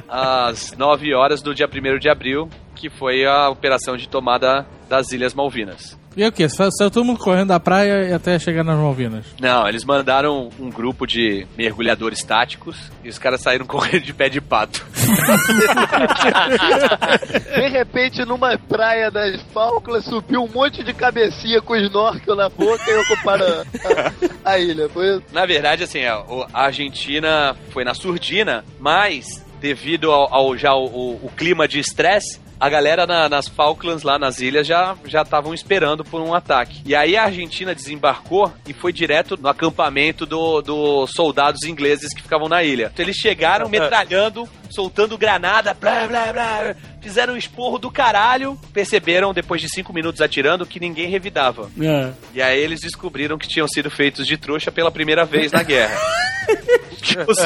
às 9 horas do dia 1 de abril, que foi a operação de tomada das Ilhas Malvinas. E o quê? Sa- Saiu todo mundo correndo da praia e até chegar nas Malvinas. Não, eles mandaram um grupo de mergulhadores táticos e os caras saíram [laughs] correndo de pé de pato. [laughs] De repente, numa praia das Falklands, subiu um monte de cabecinha com snorkel na boca e ocuparam a, a ilha. Foi isso? Na verdade, assim, a, o- a Argentina foi na surdina, mas devido ao, ao- já o, o- o clima de estresse, a galera na- nas Falklands, lá nas ilhas, já já estavam esperando por um ataque. E aí a Argentina desembarcou e foi direto no acampamento do- dos soldados ingleses que ficavam na ilha. Então eles chegaram [laughs] metralhando, soltando granada, blá blá blá. Fizeram um esporro do caralho. Perceberam, depois de cinco minutos atirando, que ninguém revidava. É. E aí eles descobriram que tinham sido feitos de trouxa pela primeira vez na guerra. [laughs] os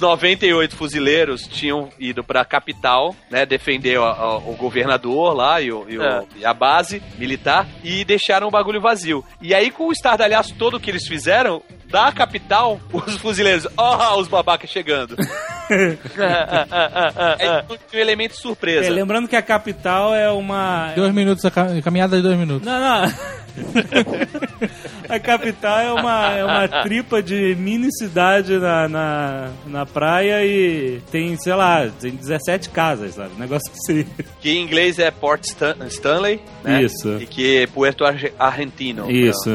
98 fuzileiros tinham ido pra capital, né, defender o, o- o governador lá e, o- e É. e a base militar e deixaram o bagulho vazio. E aí com o estardalhaço todo que eles fizeram, da capital, os fuzileiros, ó, os babacas chegando. [laughs] Tinha um elemento surpresa. É, lembrando que a capital é uma. Dois minutos, a ca- caminhada de dois minutos. Não, não. [laughs] A capital é uma, é uma tripa de mini cidade na, na, na praia e tem, sei lá, tem 17 casas, sabe? Um negócio assim. Que em inglês é Port Stan- Stanley, né? Isso. E que é Puerto Arge- Argentino. Isso.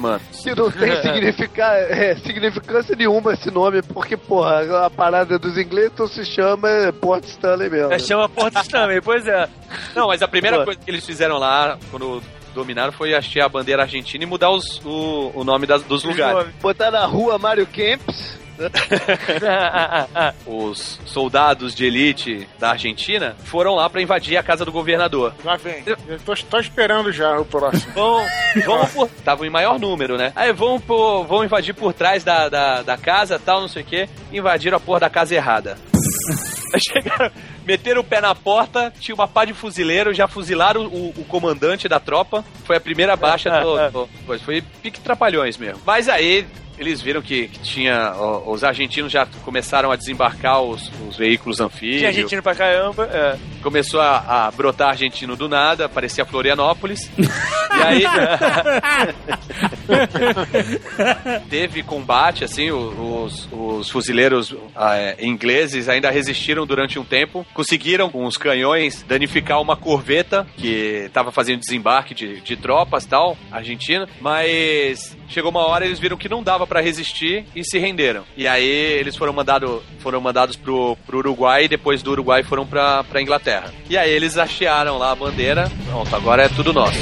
Mano. Que não tem significa, é, significância nenhuma esse nome, porque, porra, a parada dos ingleses então se chama Port Stanley mesmo. É, chama Porto Stanley, pois é. Não, mas a primeira coisa que eles fizeram lá, quando dominaram, foi hastear a bandeira argentina e mudar os- o, o nome das- dos lugares. Botar na rua Mário Kempis. [laughs] Os soldados de elite da Argentina foram lá pra invadir a casa do governador. Lá vem. Eu tô, tô esperando já o próximo. Vão, vão por. Estavam em maior número, né? Aí vão, por, vão invadir por trás da, da, da casa, tal, não sei o quê. Invadiram a porra da casa errada. Chegaram, meteram o pé na porta, tinha uma pá de fuzileiro, já fuzilaram o, o comandante da tropa. Foi a primeira baixa do. do-. Foi pique trapalhões mesmo. Mas aí. Eles viram que, que tinha. ó, os argentinos já começaram a desembarcar os, os veículos anfíbios. Tinha argentino pra caramba. É. Começou a, a brotar argentino do nada, parecia Florianópolis. [laughs] e aí. [laughs] teve combate, assim, os, os fuzileiros ah, é, ingleses ainda resistiram durante um tempo. Conseguiram, com os canhões, danificar uma corveta que estava fazendo desembarque de, de tropas tal, argentina. Mas chegou uma hora eles viram que não dava pra resistir e se renderam. E aí eles foram, mandado, foram mandados pro, pro Uruguai e depois do Uruguai foram pra, pra Inglaterra. E aí eles hastearam lá a bandeira. Pronto, agora é tudo nosso.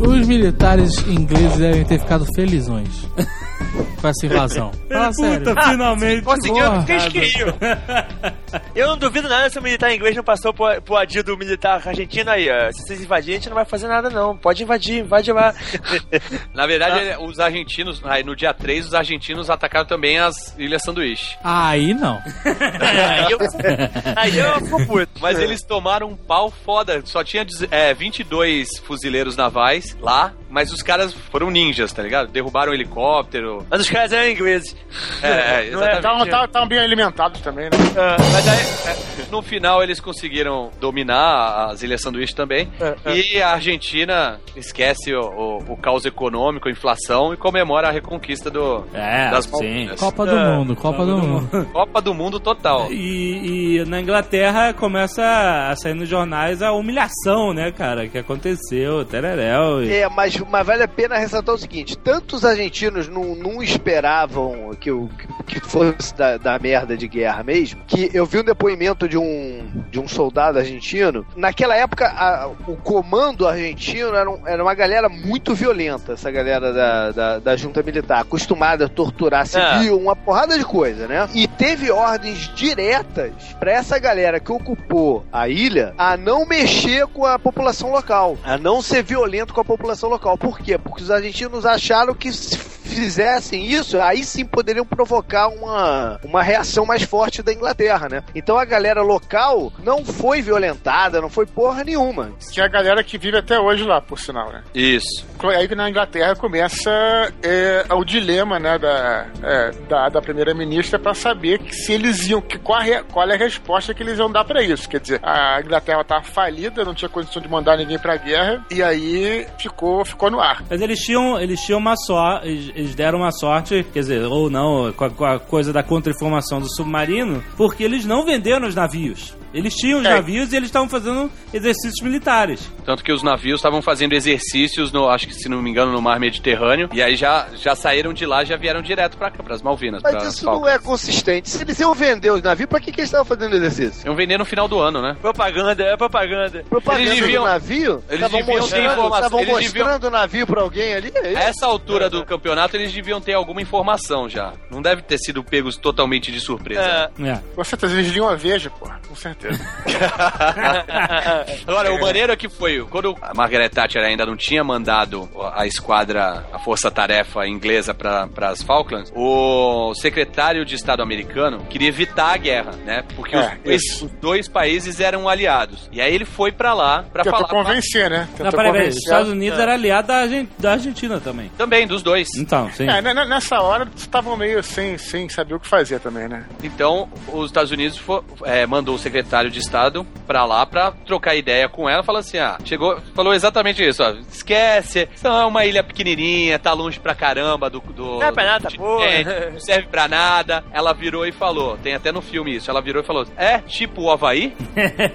Os militares ingleses devem ter ficado felizões [laughs] com essa invasão. Fala sério. Puta, finalmente. Conseguiu, Porra. porque eles queriam. [laughs] Eu não duvido nada se o militar inglês não passou pro, pro adio do militar argentino aí, ó. Se vocês invadirem, a gente não vai fazer nada, não. Pode invadir, invade lá. [laughs] Na verdade, ele- os argentinos, aí no dia 3, os argentinos atacaram também as Ilhas Sanduíche. Aí não. [laughs] aí eu, aí eu fico puto. Mas eles tomaram um pau foda. Só tinha é, 22 fuzileiros navais lá, mas os caras foram ninjas, tá ligado? Derrubaram um helicóptero. Mas os caras eram ingleses. É, é, é exatamente. Estavam bem alimentados também, né? Ah, Mas aí, é, no final, eles conseguiram dominar as Ilhas Sanduíche também. E a Argentina esquece o, o, o caos econômico, a inflação e comemora a reconquista do, É, das sim. Malvinas. Copa do É. Mundo, Copa do Mundo. Copa do Mundo total. E, e na Inglaterra começa a sair nos jornais a humilhação, né, cara? Que aconteceu, tereréu. E... É, mas, mas vale a pena ressaltar o seguinte: tantos argentinos não, não esperavam que, o, que fosse da, da merda de guerra mesmo, que eu vi um depoimento de um, de um soldado argentino. Naquela época, a- o comando argentino era, um- era uma galera muito violenta, essa galera da, da, da junta militar, acostumada a torturar civil, uma porrada de coisa, né? E teve ordens diretas pra essa galera que ocupou a ilha a não mexer com a população local, a não ser violento com a população local. Por quê? Porque os argentinos acharam que se fizessem isso, aí sim poderiam provocar provocar uma, uma reação mais forte da Inglaterra, né? Então a galera local não foi violentada, não foi porra nenhuma. Que é a galera que vive até hoje lá, por sinal, né? Isso. Aí na Inglaterra começa é, o dilema né, da, é, da, da primeira-ministra para saber que se eles iam. Que, qual, a, qual é a resposta que eles iam dar para isso. Quer dizer, a Inglaterra estava falida, não tinha condição de mandar ninguém pra guerra, e aí ficou, ficou no ar. Mas eles tinham, eles tinham uma sorte, eles, eles deram uma sorte, quer dizer, ou não, com a, com a coisa da contra-informação do submarino, porque eles não venderam os navios. Eles tinham os É. navios e eles estavam fazendo exercícios militares. Tanto que os navios estavam fazendo exercícios, no, acho que se não me engano, no mar Mediterrâneo. E aí já, já saíram de lá já vieram direto pra cá, pras Malvinas. Mas isso não Falklands. é consistente. Se eles iam vender os navios, pra que, que eles estavam fazendo exercício? Iam vender no final do ano, né? Propaganda, é propaganda. Propaganda Eles deviam- do navio? eles Estavam deviam ter mostrando, informação- estavam eles deviam- mostrando o navio pra alguém ali? É A essa altura do campeonato, eles deviam ter alguma informação já. Não deve ter sido pegos totalmente de surpresa. É. É. Com certeza, eles liam a Veja, porra, com certeza. [laughs] Agora, o maneiro é que foi, quando a Margaret Thatcher ainda não tinha mandado a esquadra, a força-tarefa inglesa para as Falklands, o secretário de Estado americano queria evitar a guerra, né? Porque os, É, dois, isso. os dois países eram aliados. E aí ele foi pra lá pra Tentou falar... convencer, né? Não, Tentou peraí, peraí. Os. Estados Unidos era aliado da, da Argentina também. Também, dos dois. Então, sim. É, n- n- nessa hora estavam meio sem, sem saber o que fazer também, né? Então, os Estados Unidos fo- é, mandou o secretário de Estado pra lá pra trocar ideia com ela. Falou assim: ah, chegou, falou exatamente isso, ó. Esquece, é uma ilha pequenininha, tá longe pra caramba do. do Não é pra nada, do porra. continente, Não serve pra nada. Ela virou e falou: tem até no filme isso. Ela virou e falou: é tipo o Havaí?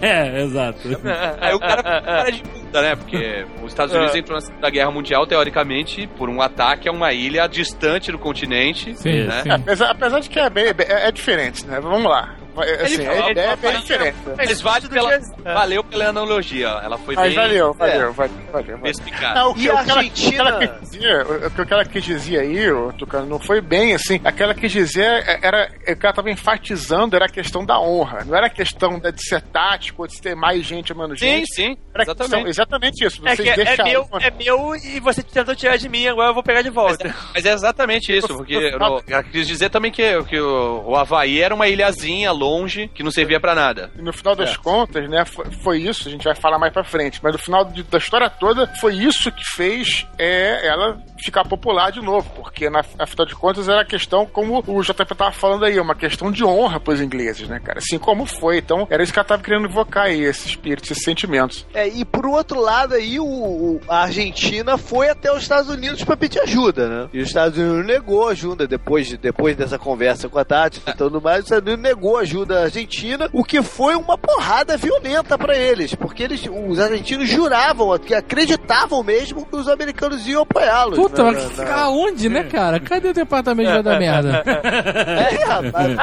É, [laughs] exato. [laughs] Aí o cara ficou com cara de puta, né? Porque os Estados Unidos É. entrou na Segunda Guerra Mundial, teoricamente, por um ataque a uma ilha distante do continente. Sim, né? sim. Apesar, apesar de que é, bem, é, é diferente, né? Vamos lá. Assim, Ele a ideia é bem "Papai, diferente. Mas vale tudo pela, que é- valeu pela analogia. Ela foi Mas bem valeu, é, valeu, valeu, valeu. valeu. explicada. Não, o que, E o a que ela, Argentina? o que ela quis dizer, o que- o que ela quis dizer aí, Tucano, não foi bem assim. Aquela quis dizer é- era é que ela estava enfatizando era a questão da honra. Não era a questão de de ser tático, ou de ter mais gente ou menos Sim, gente. sim, questão- exatamente. exatamente isso. É, Vocês que é, é deixaram. meu, é meu e você tentou tirar de mim, agora eu vou pegar de Mas, volta. mas é exatamente isso, porque no, ela quis dizer também que, que o, o Havaí era uma ilhazinha longe que não servia pra nada. E no final das contas, né, foi, foi isso, a gente vai falar mais pra frente, mas no final de- da história toda, foi isso que fez é, ela ficar popular de novo, porque na, afinal de contas era a questão, como o JP tava falando aí, uma questão de honra pros ingleses, né, cara? Assim como foi. Então, era isso que ela tava querendo invocar aí, esse espírito, esses sentimentos. É, e por outro lado aí, o, o- a Argentina foi até os Estados Unidos pra pedir ajuda, né? E os Estados Unidos negou ajuda depois, de- depois dessa conversa com a Tati e tudo mais. Os Estados Unidos negou ajuda à Argentina, o que foi uma porrada violenta pra eles, porque eles, os argentinos juravam, que acreditavam mesmo que os americanos iam apoiá-los. Puta, né, mas na- ficar onde, né, cara? Cadê o departamento de dar merda? [laughs] É, rapaz.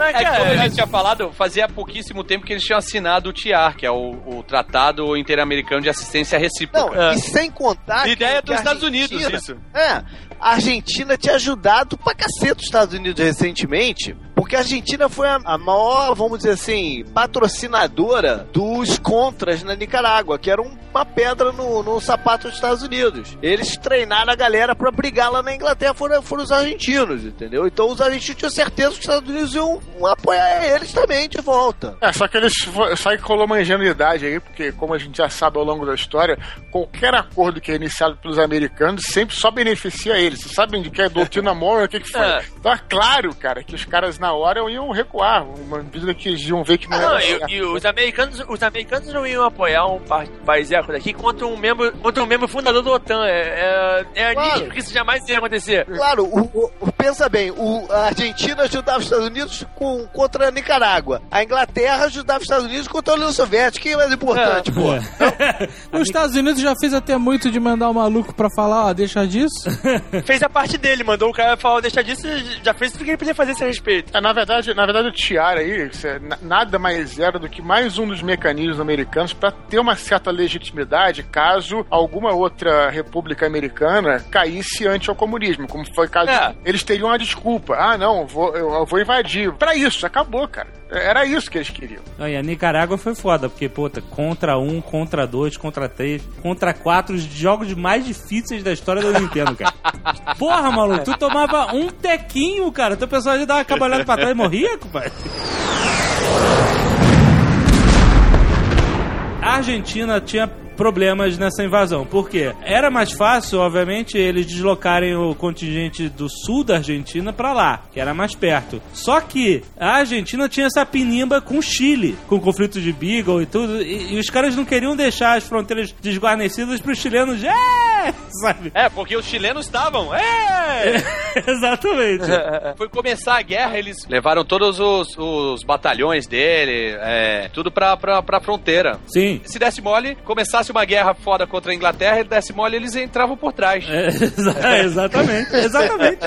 É que, como a gente tinha falado, fazia pouquíssimo tempo que eles tinham assinado o TIAR, que é o, o Tratado Interamericano de Assistência Não, Recíproca. e sem contar. que- Ideia dos Estados Unidos, Argentina- isso. É, a Argentina tinha ajudado pra cacete os Estados Unidos recentemente, porque a Argentina foi a, a maior, vamos dizer assim, patrocinadora dos contras na Nicarágua, que era um- uma pedra no, no sapato dos Estados Unidos. Eles treinaram a galera pra brigar lá na Inglaterra, foram, foram os argentinos, entendeu? Então os argentinos tinham certeza que os Estados Unidos iam apoiar eles também de volta. É, só que eles que rolou uma ingenuidade aí, porque como a gente já sabe ao longo da história, qualquer acordo que é iniciado pelos americanos sempre só beneficia eles. Vocês sabem de que é doutrina Monroe, o que, que foi? É. Então é claro, cara, que os caras na hora iam recuar, uma medida que eles iam ver que não, Não, era e, e os americanos, os americanos não iam apoiar um pa- país eco daqui contra um membro, contra um membro fundador do OTAN. É, é, é Claro. nítido que isso jamais ia acontecer. Claro, o, o- pensa bem, o, a Argentina ajudava os Estados Unidos com, contra a Nicarágua. A Inglaterra ajudava os Estados Unidos contra a União Soviética. Quem é mais importante, pô? Os Estados Unidos já fez até muito de mandar o maluco pra falar, ó, deixa disso. Fez a parte dele, mandou o cara falar, deixar disso, já fez tudo que ele podia fazer a esse respeito. É, na verdade, na verdade, o TIAR aí é na- nada mais era do que mais um dos mecanismos americanos para ter uma certa legitimidade caso alguma outra república americana caísse ante ao comunismo, como foi o caso. É. Eles teriam uma desculpa. Ah, não, vou, eu, eu vou invadir. Para isso, acabou, cara. Era isso que eles queriam. Aí, a Nicarágua foi foda, porque, puta, contra um, contra dois, contra três, contra quatro, os jogos mais difíceis da história da Nintendo, cara. [laughs] Porra, maluco, tu tomava um tequinho, cara. Teu pessoal já dava cabalhada pra trás e morria, compadre. A Argentina tinha problemas nessa invasão. Por quê? Era mais fácil, obviamente, eles deslocarem o contingente do sul da Argentina pra lá, que era mais perto. Só que a Argentina tinha essa pinimba com o Chile, com o conflito de Beagle e tudo, e, e os caras não queriam deixar as fronteiras desguarnecidas pros chilenos. É! [laughs] Sabe? É, porque os chilenos estavam. É! [laughs] Exatamente. [laughs] Foi começar a guerra, eles levaram todos os, os batalhões dele, é, tudo pra, pra, pra fronteira. Sim. Se desse mole, começasse uma guerra foda contra a Inglaterra, ele desse mole, eles entravam por trás. É, [laughs] exa- exatamente, exatamente.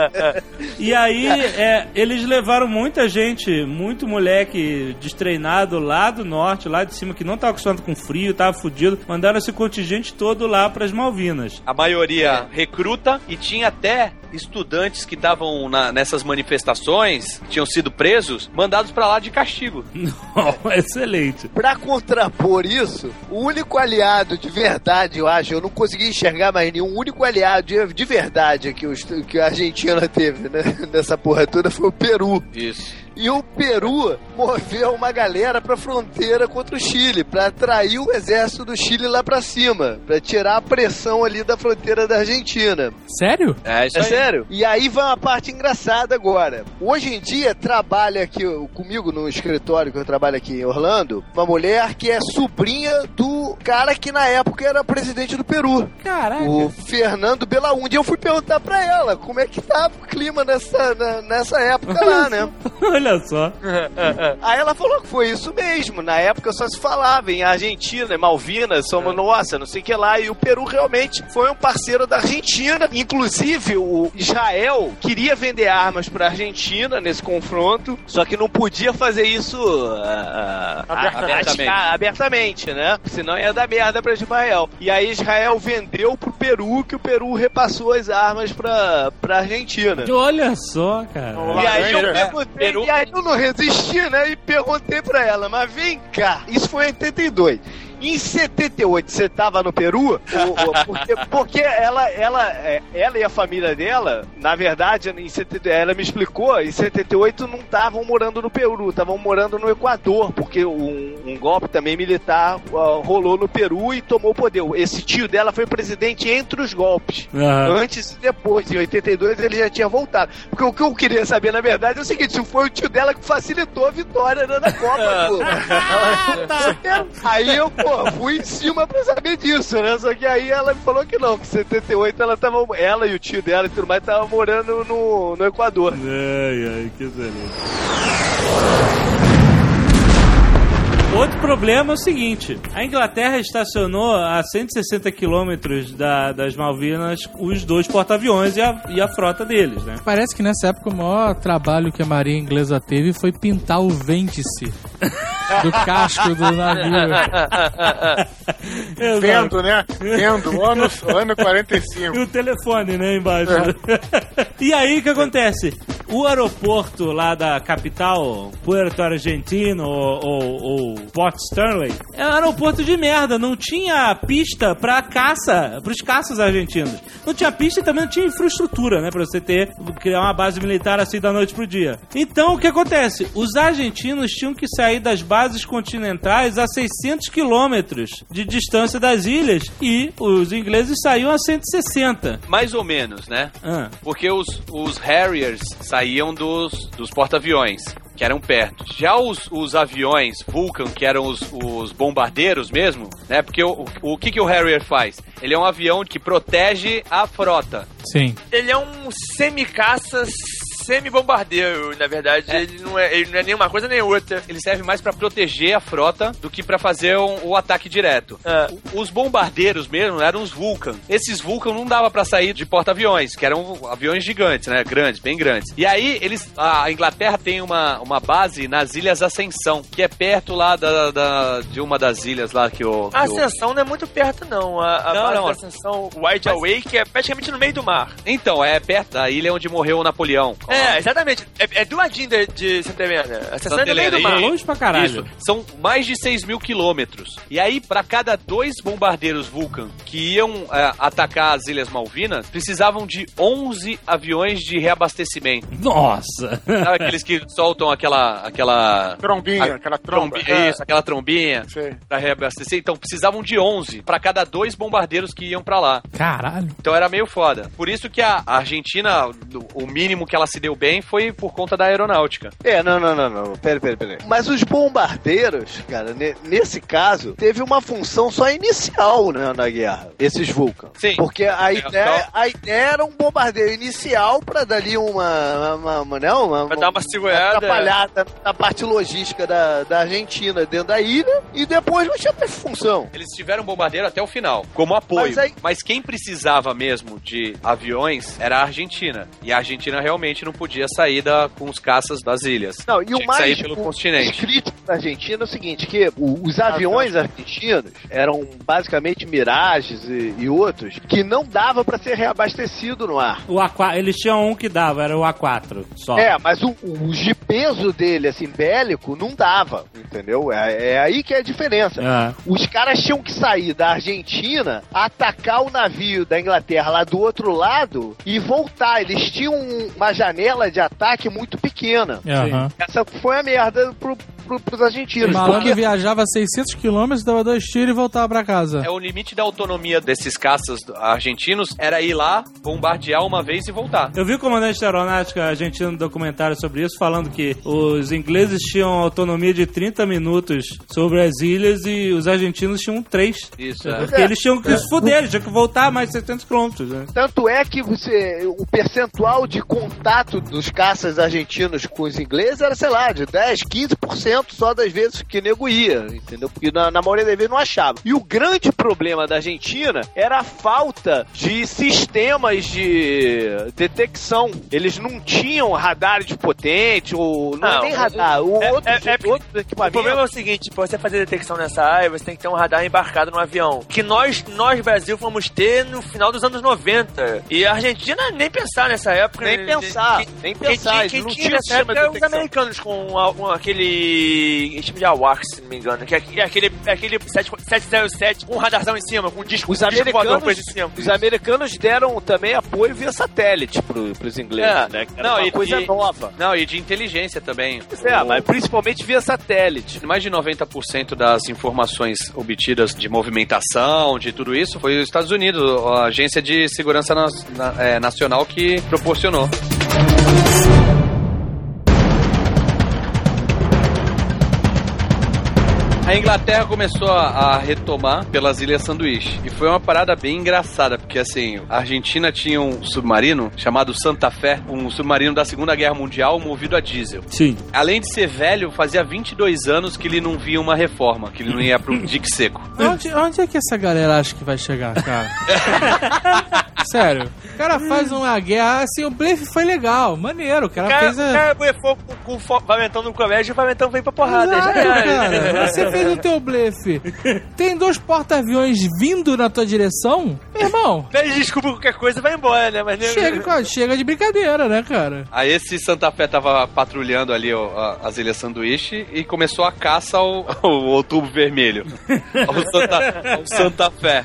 E aí, é, eles levaram muita gente, muito moleque destreinado lá do norte, lá de cima, que não tava acostumado com frio, tava fudido, mandaram esse contingente todo lá pras Malvinas. A maioria recruta e tinha até estudantes que estavam na- nessas manifestações, tinham sido presos, mandados pra lá de castigo. [laughs] Excelente. Pra contrapor isso, o único aliado de verdade, eu acho, eu não consegui enxergar mais nenhum único aliado de, de verdade que, os- que a Argentina teve né, [laughs] nessa porra toda foi o Peru. Isso. E o Peru moveu uma galera pra fronteira contra o Chile, pra atrair o exército do Chile lá pra cima, pra tirar a pressão ali da fronteira da Argentina. Sério? É isso É aí. sério? E aí vai uma parte engraçada agora. Hoje em dia trabalha aqui comigo no escritório que eu trabalho aqui em Orlando, uma mulher que é sobrinha do cara que na época era presidente do Peru, Caraca. o Fernando Belaúnde. Eu fui perguntar pra ela como é que tava o clima nessa, na- nessa época lá, né? [laughs] Olha só. [laughs] Aí ela falou que foi isso mesmo. Na época só se falava em Argentina, em Malvinas, somos nossa, não sei o que lá. E o Peru realmente foi um parceiro da Argentina. Inclusive, o Israel queria vender armas pra Argentina nesse confronto, só que não podia fazer isso ah, Abertamente. ah, abertamente, né? Senão ia dar merda pra Israel. E aí Israel vendeu pro Peru, que o Peru repassou as armas pra, pra Argentina. Olha só, cara. E aí eu perguntei, Peru. Aí eu não resisti, né? E perguntei pra ela, mas vem cá, isso foi em 82. Em 78, você tava no Peru? [laughs] Porque, porque ela, ela, é, ela e a família dela, na verdade, em 70, ela me explicou, em 78 não estavam morando no Peru, estavam morando no Equador, porque um, um golpe também militar ó, rolou no Peru e tomou o poder. Esse tio dela foi presidente entre os golpes. Aham. Antes e depois, em 82 ele já tinha voltado. Porque o que eu queria saber, na verdade, é o seguinte: se foi o tio dela que facilitou a vitória né, na Copa, [laughs] pô. Aí eu, pô, fui em cima pra saber disso, né? Só que aí ela me falou que não, que em 78 ela tava. Ela e o tio dela e tudo mais estavam morando no, no Equador. Ai, ai, que excelente. Outro problema é o seguinte: a Inglaterra estacionou a 160 quilômetros da- das Malvinas os dois porta-aviões e a, e a frota deles, né? Parece que nessa época o maior trabalho que a marinha inglesa teve foi pintar o vértice [laughs] do casco do navio. Vendo, né? Vendo, ano, ano E 45. o telefone, né, embaixo. e aí, o que acontece? O aeroporto lá da capital, Puerto Argentino ou, ou, ou Port Sterling, é um aeroporto de merda. Não tinha pista pra caça, pros caças argentinos. Não tinha pista e também não tinha infraestrutura, né, pra você ter, criar uma base militar assim da noite pro dia. Então, o que acontece? Os argentinos tinham que sair das bases continentais a 600 quilômetros de distância das ilhas e os ingleses saíam a 160. Mais ou menos, né? Ah. Porque os, os Harriers saíam dos, dos porta-aviões, que eram perto. Já os, os aviões Vulcan, que eram os, os bombardeiros mesmo, né? Porque o, o, o que, que o Harrier faz? Ele é um avião que protege a frota. Sim. Ele é um semi-caça, semi-bombardeiro, na verdade. Ele, não é, ele não é nenhuma coisa nem outra. Ele serve mais pra proteger a frota do que pra fazer um- o ataque direto. O- Os bombardeiros mesmo eram os Vulcan. Esses Vulcan não dava pra sair de porta-aviões, que eram aviões gigantes, né? Grandes, bem grandes. E aí eles, a Inglaterra tem uma, uma base nas Ilhas Ascensão, que é perto lá da, da- de uma das ilhas lá que o A que Ascensão não é muito perto, não. A, a Não, base não. da Ascensão Wide Awake é praticamente no meio do mar. Então, é perto da ilha onde morreu o Napoleão. É, exatamente. É, é do ladinho de, de Santa Helena. A estação é no meio do Helena, mar. e- Longe pra caralho. Isso, são mais de 6 mil quilômetros. E aí, pra cada dois bombardeiros Vulcan que iam é, atacar as Ilhas Malvinas, precisavam de 11 aviões de reabastecimento. Nossa! Sabe aqueles que soltam aquela... aquela Trombinha, a- aquela tromba. trombi- É, Isso, aquela trombinha sei. pra reabastecer. Então, precisavam de 11 pra cada dois bombardeiros que iam pra lá. Caralho. Então era meio foda. Por isso que a a Argentina, o mínimo que ela se deu bem foi por conta da aeronáutica. É, não, não, não, não. Pera, pera, pera. Mas os bombardeiros, cara, ne- nesse caso, teve uma função só inicial né, na guerra. Esses Vulcan. Sim. Porque a É, ideia, a ideia era um bombardeio inicial pra dali uma. uma, uma não, uma, Pra dar uma segurada. atrapalhada na parte logística da, da Argentina dentro da ilha e depois não tinha mais função. Eles tiveram bombardeiro até o final, como apoio. Mas Mas, aí- quem precisava mesmo de aviões era a Argentina. E a Argentina realmente não podia sair da, com os caças das ilhas. Não, e Tinha o mais sair pelo o- continente. crítico da Argentina é o seguinte, que o- os aviões argentinos eram basicamente Mirages e, e outros que não dava pra ser reabastecido no ar. O A4, eles tinham um que dava, era o A4 só. É, mas o, o de peso dele, assim, bélico, não dava, entendeu? É, é aí que é a diferença. É. Os caras tinham que sair da Argentina, atacar o navio da Inglaterra lá do outro lado e voltar. Eles tinham uma janela de ataque muito pequena. Aham. Essa foi a merda pro, pro, pros argentinos. malandro Porque viajava 600 km, dava dois tiros e voltava pra casa. É o limite da autonomia desses caças argentinos era ir lá, bombardear uma vez e voltar. Eu vi o comandante da aeronáutica argentino no documentário sobre isso, falando que os ingleses tinham autonomia de 30 minutos sobre as ilhas e os argentinos tinham 3. Isso, é. Porque eles tinham que se fuder, eles tinham que voltar mais de 700 quilômetros. Né? Tanto é que você, o percentual de contato dos caças argentinos com os ingleses era, sei lá, de 10, 15% só das vezes que nego ia, entendeu? Porque na, na maioria das vezes não achava. E o grande problema da Argentina era a falta de sistemas de detecção. Eles não tinham radares potentes, ou não, é Não, nem radar, o é- outros, é- é porque outros O problema é o seguinte, pra você fazer detecção nessa área, você tem que ter um radar embarcado no avião. Que nós, nós Brasil, fomos ter no final dos anos 90. E a Argentina nem pensar nessa época. Nem pensar, nem pensar, Quem tinha nessa época de eram os americanos com, com aquele tipo de AWACS, se não me engano. Que é é aquele, é aquele 7- 707 com um radarzão em cima, com um disco, Os disco americanos, em cima. os americanos deram também apoio via satélite pro, pros ingleses, É. né? Que era Não, uma e- coisa e- nova. Não, e de inteligência também. É, O- mas principalmente via satélite. Mais de 90% das informações obtidas de movimentação, de tudo isso, foi os Estados Unidos, a Agência de Segurança Nas- na- é, Nacional que proporcionou. A Inglaterra começou a, a retomar pelas Ilhas Sanduíche. E foi uma parada bem engraçada, porque assim, a Argentina tinha um submarino chamado Santa Fé, um submarino da Segunda Guerra Mundial movido a diesel. Sim. Além de ser velho, fazia 22 anos que ele não via uma reforma, que ele não ia pro [laughs] dique seco. Onde, onde é que essa galera acha que vai chegar, cara? [laughs] Sério. O cara faz uma guerra, assim, o blefe foi legal, maneiro. O cara, O cara, fez a... o cara blefou com, com o Vamentão no colégio e o Vamentão veio pra porrada. Exato, já era. cara. Você fez o teu blefe. Tem dois porta-aviões vindo na tua direção? Meu irmão, Pede desculpa qualquer coisa e vai embora, né? Mas nem- chega, cara, chega de brincadeira, né, cara? Aí esse Santa Fé tava patrulhando ali ó, a- as Ilhas Sanduíche e comeou a caça ao, [laughs] ao Outubro Vermelho. [laughs] Ao Santa, ao Santa Fé.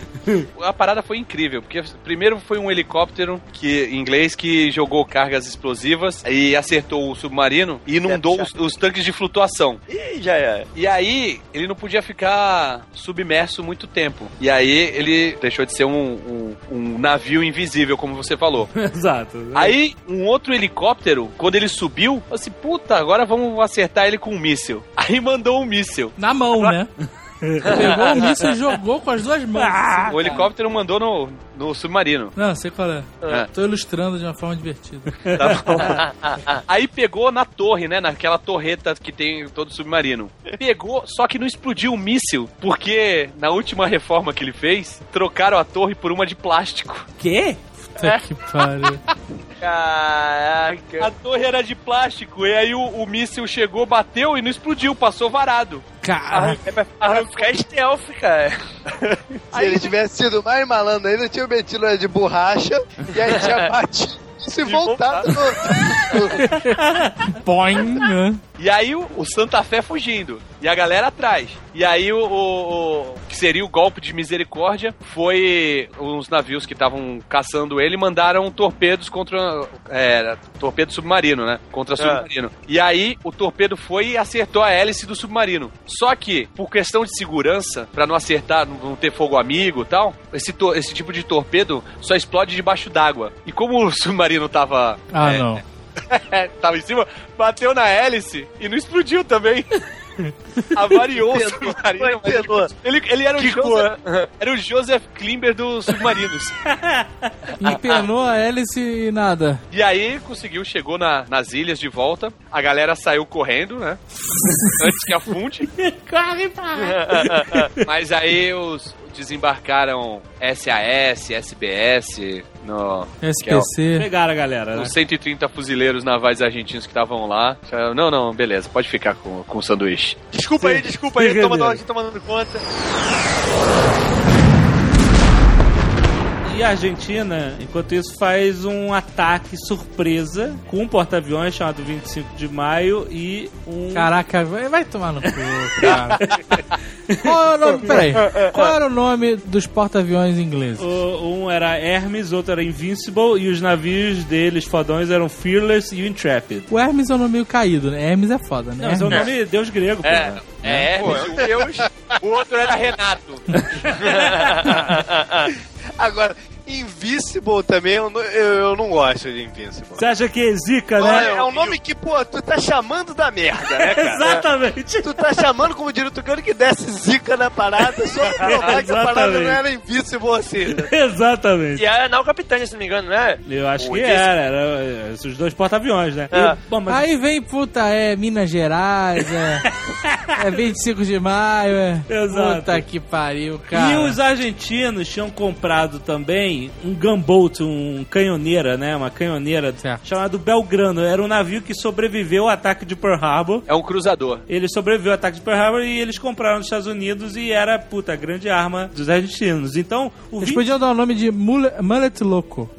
A parada foi incrível, porque primeiro foi um helicóptero que, em inglês que jogou cargas explosivas e acertou o submarino e inundou os, os tanques de flutuação. Ih, já é. E aí, ele não podia ficar submerso muito tempo. E aí, ele deixou de ser um, um- um navio invisível, como você falou. [laughs] Exato. Aí, um outro helicóptero, quando ele subiu, falou assim: puta, agora vamos acertar ele com um míssil. Aí mandou um míssil. Na mão, né? Pegou o míssil e jogou com as duas mãos. assim, O helicóptero mandou no, no submarino. Não, sei qual é. É. Tô ilustrando de uma forma divertida. Tá bom. [laughs] Aí pegou na torre, né? Naquela torreta que tem em todo submarino. Pegou, só que não explodiu o míssil, porque na última reforma que ele fez, trocaram a torre por uma de plástico. Quê? Puta que pariu. [laughs] Caraca. A torre era de plástico, e aí o, o míssil chegou, bateu e não explodiu, passou varado. Cara, É pra, é pra ficar stealth, cara. Se ele tivesse sido mais malandro ainda, tinha metido ela de borracha e aí tinha [laughs] batido e se voltado no, né? E aí o, o Santa Fé fugindo. E a galera atrás. E aí o, o- o- que seria o golpe de misericórdia foi os navios que estavam caçando ele mandaram torpedos contra é, torpedo submarino, né? Contra submarino. E aí o torpedo foi e acertou a hélice do submarino. Só que por questão de segurança, pra não acertar, não ter fogo amigo, e tal, esse to- esse tipo de torpedo só explode debaixo d'água. E como o [laughs] submarino tava Ah, é, não. [laughs] tava em cima, bateu na hélice e não explodiu também. [laughs] [laughs] Avariou o submarino. Ele, ele era, o Que Joseph, era o Joseph Klimber dos submarinos. [laughs] Empenou a hélice e nada. e aí conseguiu, chegou na- nas ilhas de volta. A galera saiu correndo, né? [laughs] Antes que afunde. Corre, pá. Mas aí os desembarcaram SAS, SBS, no, que é o- SPC. Pegaram a galera, né? os 130 fuzileiros navais argentinos que estavam lá. Não, não, beleza, pode ficar com, com o sanduíche. Desculpa aí, desculpa aí, toma nós, tomando conta. E a Argentina, enquanto isso, faz um ataque surpresa com um porta-aviões chamado 25 de maio e um. Caraca, vai, tomar no cu, [laughs] cara. Qual é o nome, peraí. Qual era o nome dos porta-aviões ingleses? O- Um era Hermes, outro era Invincible, e os navios deles fodões eram Fearless e o Intrepid. O Hermes é um nome meio caído, né? Hermes é foda, né? Não, mas é o Hermes. nome de deus grego, pô. É, é Hermes, um Deus. O outro era Renato. [laughs] Agora, Invisible também, eu, não- eu, eu não gosto de Invincible. Você acha que é zica, Olha, né? é um nome que, pô, tu tá chamando da merda, né, cara? [laughs] Exatamente. Tu tá chamando, como diria o Tucano, que desse zica na parada só pra provar que a [laughs] parada Exatamente. não era invisível assim. né? [laughs] Exatamente. E era Nau Capitânia, se não me engano, não é? Eu acho O que Invincible. era, era esses dois porta-aviões, né? É. E- bom, mas Aí vem, puta, é Minas Gerais, é, é 25 de maio, é. Exato. Puta que pariu, cara. E os argentinos tinham comprado também um gunboat, um canhoneira, né? Uma canhoneira Certo. chamado Belgrano. Era um navio que sobreviveu ao ataque de Pearl Harbor. É um cruzador. Ele sobreviveu ao ataque de Pearl Harbor e eles compraram nos Estados Unidos e era, puta, a grande arma dos argentinos. Então, o Eles 20 podiam dar o nome de Mullet Louco. [laughs]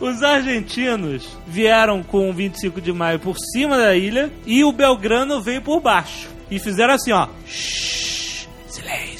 Os argentinos vieram com o 25 de maio por cima da ilha e o Belgrano veio por baixo. E fizeram assim, ó. Shhh, silêncio.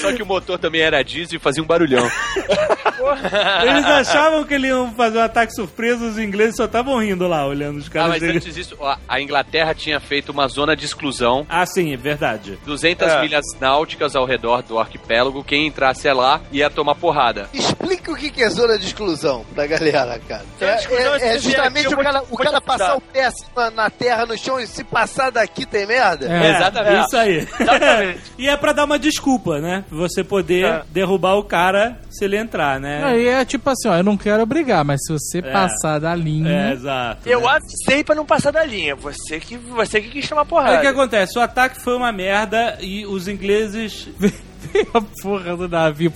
Só que o motor também era diesel e fazia um barulhão. [laughs] Eles achavam que eles iam fazer um ataque surpresa, os ingleses só estavam rindo lá, olhando os Ah, caras. mas dele. antes disso, a- a Inglaterra tinha feito uma zona de exclusão. Ah, sim, é verdade. 200 É. milhas náuticas ao redor do arquipélago. Quem entrasse lá ia tomar porrada. Explica o que que é zona de exclusão pra galera, cara. Exclusão É, é é se justamente aqui, o cara, o cara passar o pé assim na, na terra, no chão, e se passar daqui tem merda? É. Exatamente. Isso aí. Exatamente. [laughs] e é pra dar uma desculpa, né? Você poder É. derrubar o cara se ele entrar, né? Aí é tipo assim, ó, eu não quero brigar, mas se você passar da É, linha. exato. Eu né? avisei pra não passar da linha. Você que, você que quis Aí porrada. o que acontece? O ataque foi uma merda e os ingleses. Vem [laughs] a porra do navio.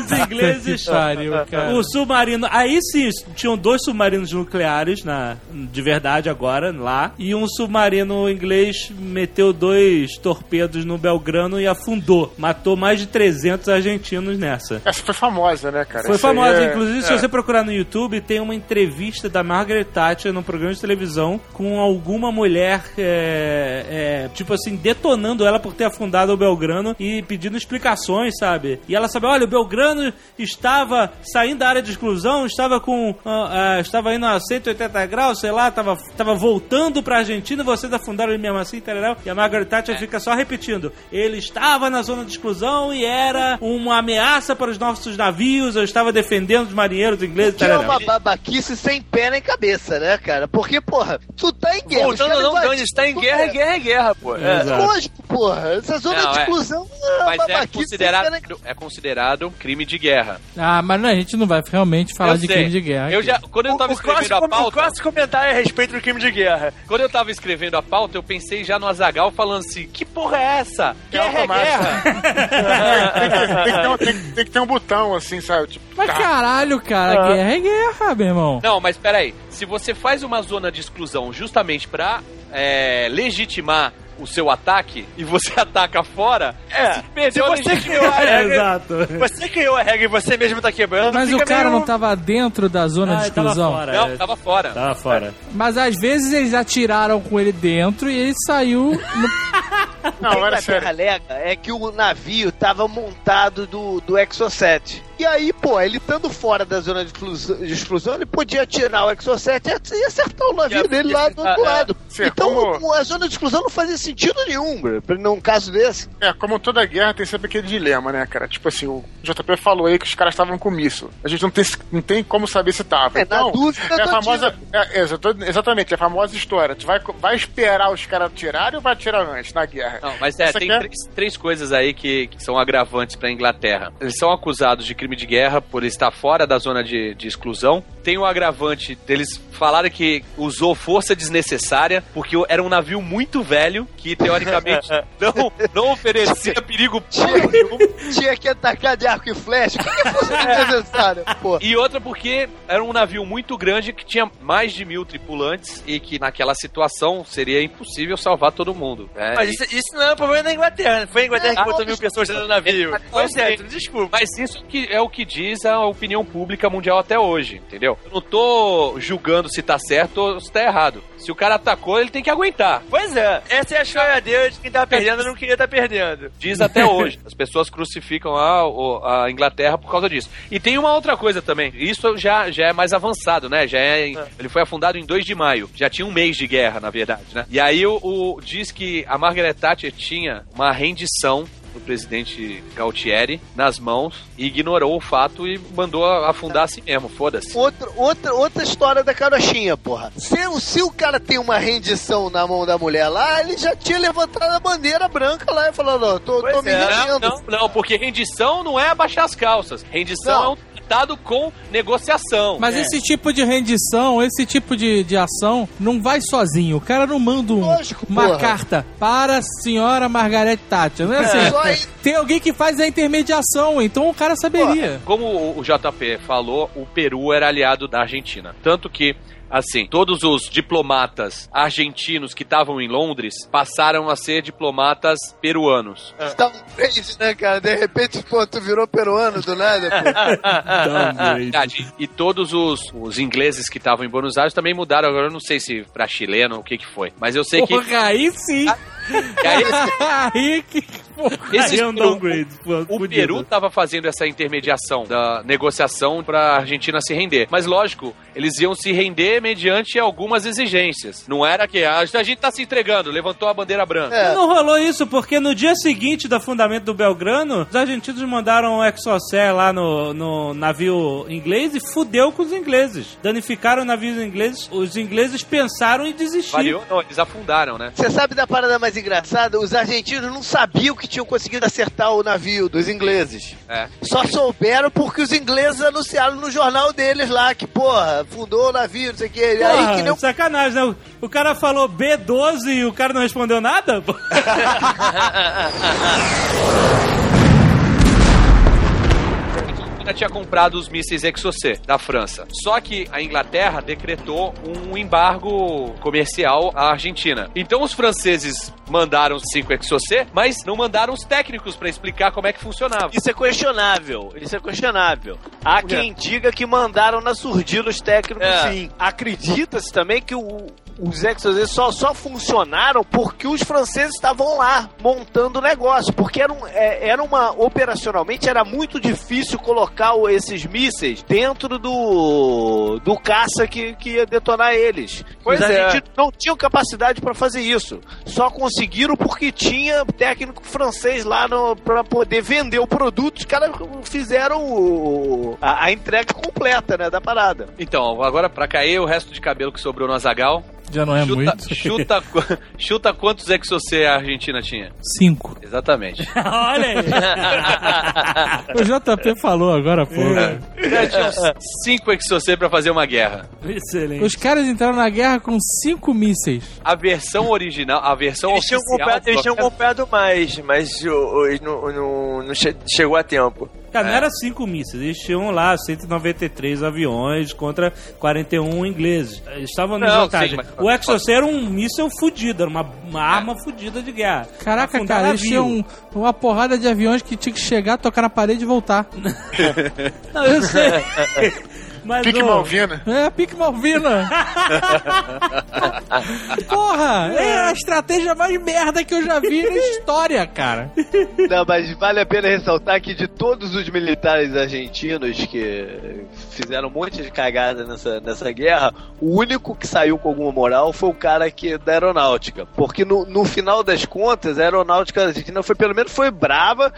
Os ingleses. Pariu, [laughs] cara. O submarino. Aí sim, tinham dois submarinos nucleares na, de verdade agora, lá. E um submarino inglês meteu dois torpedos no Belgrano e afundou. Matou mais de 300 argentinos nessa. Essa foi famosa, né, cara? Foi Isso famosa, é- inclusive, se é. você procurar no YouTube, tem uma entrevista da Margaret Thatcher num programa de televisão com alguma mulher, é, é, tipo assim, detonando ela por ter afundado o Belgrano e pedindo explicações, sabe? E ela sabe, olha, o Belgrano estava saindo da área de exclusão, estava com. ah, ah, estava indo a 180 graus, sei lá, estava, estava voltando pra Argentina, vocês afundaram ele mesmo assim, tarará. E a Margaret Thatcher fica só repetindo: ele estava na zona de exclusão e era uma ameaça para os nossos navios, eu estava defendendo os marinheiros ingleses, Que é uma babaquice sem pé nem cabeça, né, cara? Porque, porra, tu tá em guerra. Voltando não, Dani, está em tu guerra, é- guerra é guerra, pô. É. Exato. Lógico, porra. Essa zona Não, de é. exclusão é uma Mas é considerado, é considerado crime de guerra. Ah, mas não, a gente não vai realmente falar Eu de sei. crime de guerra. Eu aqui. já, quando eu O, tava o, escrevendo clássico, a o pauta, clássico comentário é a respeito do crime de guerra. quando eu tava escrevendo a pauta, eu pensei já no Azagal falando assim: "Que porra é essa? Que Guerra é guerra". [laughs] tem, que, tem que ter um, tem- tem que ter um botão assim, sabe? Tipo, Mas tá. caralho, cara, Ah. guerra é guerra, meu irmão. Não, mas peraí. Se você faz uma zona de exclusão justamente pra é, legitimar o seu ataque e você [laughs] ataca fora, É, se perdeu a você criou a regra, exato. você criou a regra e você mesmo tá quebrando, Mas o cara meio- não tava dentro da zona Ah, de ele tava exclusão. fora. Não, é. tava fora. Tava fora. Mas às vezes eles atiraram com ele dentro e ele saiu. no- Não, era a sério. alega é que o navio tava montado do, do Exocet. E aí, pô, ele estando fora da zona de exclusão, ele podia tirar o Exocet e acertar o navio dele lá do outro lado. Sim, então, como- a zona de exclusão não fazia sentido nenhum, bro, pra- num caso desse. É, como toda guerra tem sempre aquele dilema, né, cara? Tipo assim, o JP falou aí que os caras estavam com míssil. A gente não tem, não tem como saber se tava. É, na então, dúvida, é a famosa. É, é, exatamente, é a famosa história. Tu vai, vai esperar os caras tirarem ou vai atirar antes na guerra? Não, mas é, Essa tem é- três, três coisas aí que, que são agravantes pra Inglaterra. Eles são acusados de crime de guerra por estar fora da zona de, de exclusão. Tem o agravante deles falarem que usou força desnecessária, porque era um navio muito velho, que teoricamente [laughs] não, não oferecia perigo Tinha, tinha que atacar de arco e flecha. O que que fosse [laughs] desnecessário, pô? E outra porque era um navio muito grande que tinha mais de mil tripulantes e que naquela situação seria impossível salvar todo mundo. né? Mas isso, isso não é um problema da Inglaterra. Não foi a Inglaterra que É, botou mil pessoas dentro do navio. Foi certo, desculpa. Mas isso que é o que diz a opinião pública mundial até hoje, entendeu? Eu não tô julgando se tá certo ou se tá errado. Se o cara atacou, ele tem que aguentar. Pois é, essa é a choradeira de quem tá perdendo não queria estar perdendo. Diz até [laughs] hoje. As pessoas crucificam a, a Inglaterra por causa disso. E tem uma outra coisa também. Isso já, já é mais avançado, né? Já é, em- Ele foi afundado em 2 de maio. Já tinha um mês de guerra, na verdade, né? E aí o, o- diz que a Margaret Thatcher tinha uma rendição do presidente Galtieri nas mãos e ignorou o fato e mandou afundar assim mesmo, foda-se. Outra, outra, outra história da carochinha, porra. Se, o- se o cara tem uma rendição na mão da mulher lá, ele já tinha levantado a bandeira branca lá e falou, não, tô, tô me é, Não, rendendo. não, não, porque rendição não é abaixar as calças. Rendição Não. é um tratado com negociação. Mas esse tipo de rendição, esse tipo de, de ação, não vai sozinho. O cara não manda um- Lógico, uma porra. carta para a senhora Margaret Thatcher. Não é assim? Só aí- Tem alguém que faz a intermediação, então o cara saberia. Como o o JP falou, o Peru era aliado da Argentina. Tanto que, assim, todos os diplomatas argentinos que estavam em Londres passaram a ser diplomatas peruanos. Tá um crazy, né, cara? De repente, pô, tu virou peruano do nada, pô. [laughs] Verdade. E todos os, os ingleses que estavam em Buenos Aires também mudaram. Agora eu não sei se pra chileno ou o que que foi. Mas eu sei que. Porra, aí sim. Aí, [laughs] aí que... esses é um downgrade. O fudido. Peru estava fazendo essa intermediação da negociação para a Argentina se render. Mas lógico, eles iam se render mediante algumas exigências. Não era que "Ah, a gente tá se entregando, levantou a bandeira branca. É. Não rolou isso, porque no dia seguinte do afundamento do Belgrano, os argentinos mandaram um Exocet lá no, no navio inglês e fudeu com os ingleses. Danificaram navios ingleses, os ingleses pensaram em desistir. Valeu? Não, eles afundaram, né? Você sabe da parada mais engraçada? Os argentinos não sabiam que tinham conseguido acertar o navio dos ingleses. É. Só souberam porque os ingleses anunciaram no jornal deles lá que, porra, fundou o navio, não sei o que. E aí Porra, que nem sacanagem, né? O cara falou B12 e o cara não respondeu nada? [laughs] [laughs] China tinha comprado os mísseis Exocet da França. Só que a Inglaterra decretou um embargo comercial à Argentina. Então os franceses mandaram cinco Exocet, mas não mandaram os técnicos para explicar como é que funcionava. Isso é questionável. Isso é questionável. Há quem diga que mandaram na surdina os técnicos, É. sim. Acredita-se também que o- os Exos só, só funcionaram porque os franceses estavam lá montando o negócio. Porque era, um, é- era uma. Operacionalmente era muito difícil colocar esses mísseis dentro do. do caça que, que ia detonar eles. Pois os é. não tinham capacidade para fazer isso. Só conseguiram porque tinha técnico francês lá pra poder vender o produto. Os caras fizeram o- a, a entrega completa, né, da parada. Então, agora pra cair o resto de cabelo que sobrou no Azagal, Já não é chuta, muito. chuta, [laughs] chuta quantos Exocet a Argentina tinha. Cinco. Exatamente. [laughs] Olha aí. [laughs] O JP falou agora, pô. Já tinham cinco Exocet pra fazer uma guerra. Excelente. Os caras entraram na guerra com cinco mísseis. A versão original, a versão Eles tinham, oficial... comprado, eles tinham do- comprado mais, mas o- o- não, não- não che- chegou a tempo. Cara, não era cinco mísseis, eles tinham lá 193 aviões contra 41 ingleses. Eles estavam na Não, desvantagem. sim, mas- O Exocet era um míssil fudido, era uma, uma arma fudida de guerra. Caraca, Afundar cara, eles tinham um- uma porrada de aviões que tinha que chegar, tocar na parede e voltar. [laughs] Não, eu sei. [laughs] Mas, Pique ô, Malvina. É, pique Malvina. [laughs] Porra, é a estratégia mais merda que eu já vi na história, cara. Não, mas vale a pena ressaltar que de todos os militares argentinos que fizeram um monte de cagada nessa, nessa guerra, o único que saiu com alguma moral foi o cara que da aeronáutica. Porque no, no final das contas, a aeronáutica argentina foi pelo menos foi brava.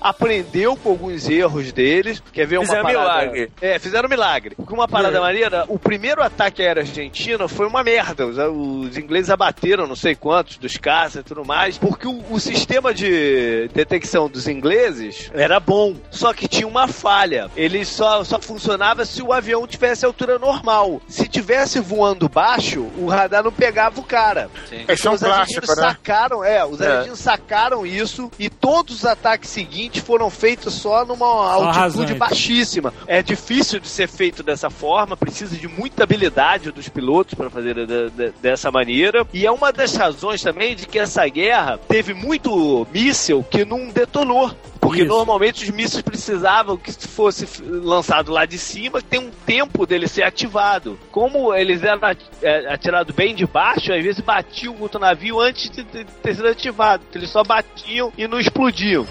Aprendeu com alguns erros deles. Quer ver uma Fizeram parada? milagre. É, fizeram milagre. Porque uma parada maneira, o primeiro ataque aéreo argentino foi uma merda. Os, os ingleses abateram não sei quantos dos caças e tudo mais. Porque o, o sistema de detecção dos ingleses era bom. Só que tinha uma falha. Ele só, só funcionava se o avião tivesse altura normal. Se tivesse voando baixo, o radar não pegava o cara. Esse é um os argentinos clássico, né? sacaram, é, os É. argentinos sacaram isso e todos os ataques seguintes foram feitos só numa altitude rasante. baixíssima. É difícil de ser feito dessa forma, precisa de muita habilidade dos pilotos para fazer de- de- dessa maneira. E é uma das razões também de que essa guerra teve muito míssil que não detonou. Porque Isso. normalmente os mísseis precisavam que fosse lançado lá de cima, tem um tempo dele ser ativado. Como eles eram é, atirados bem de baixo, às vezes batiam contra o navio antes de de ter sido ativado. Eles só batiam e não explodiam.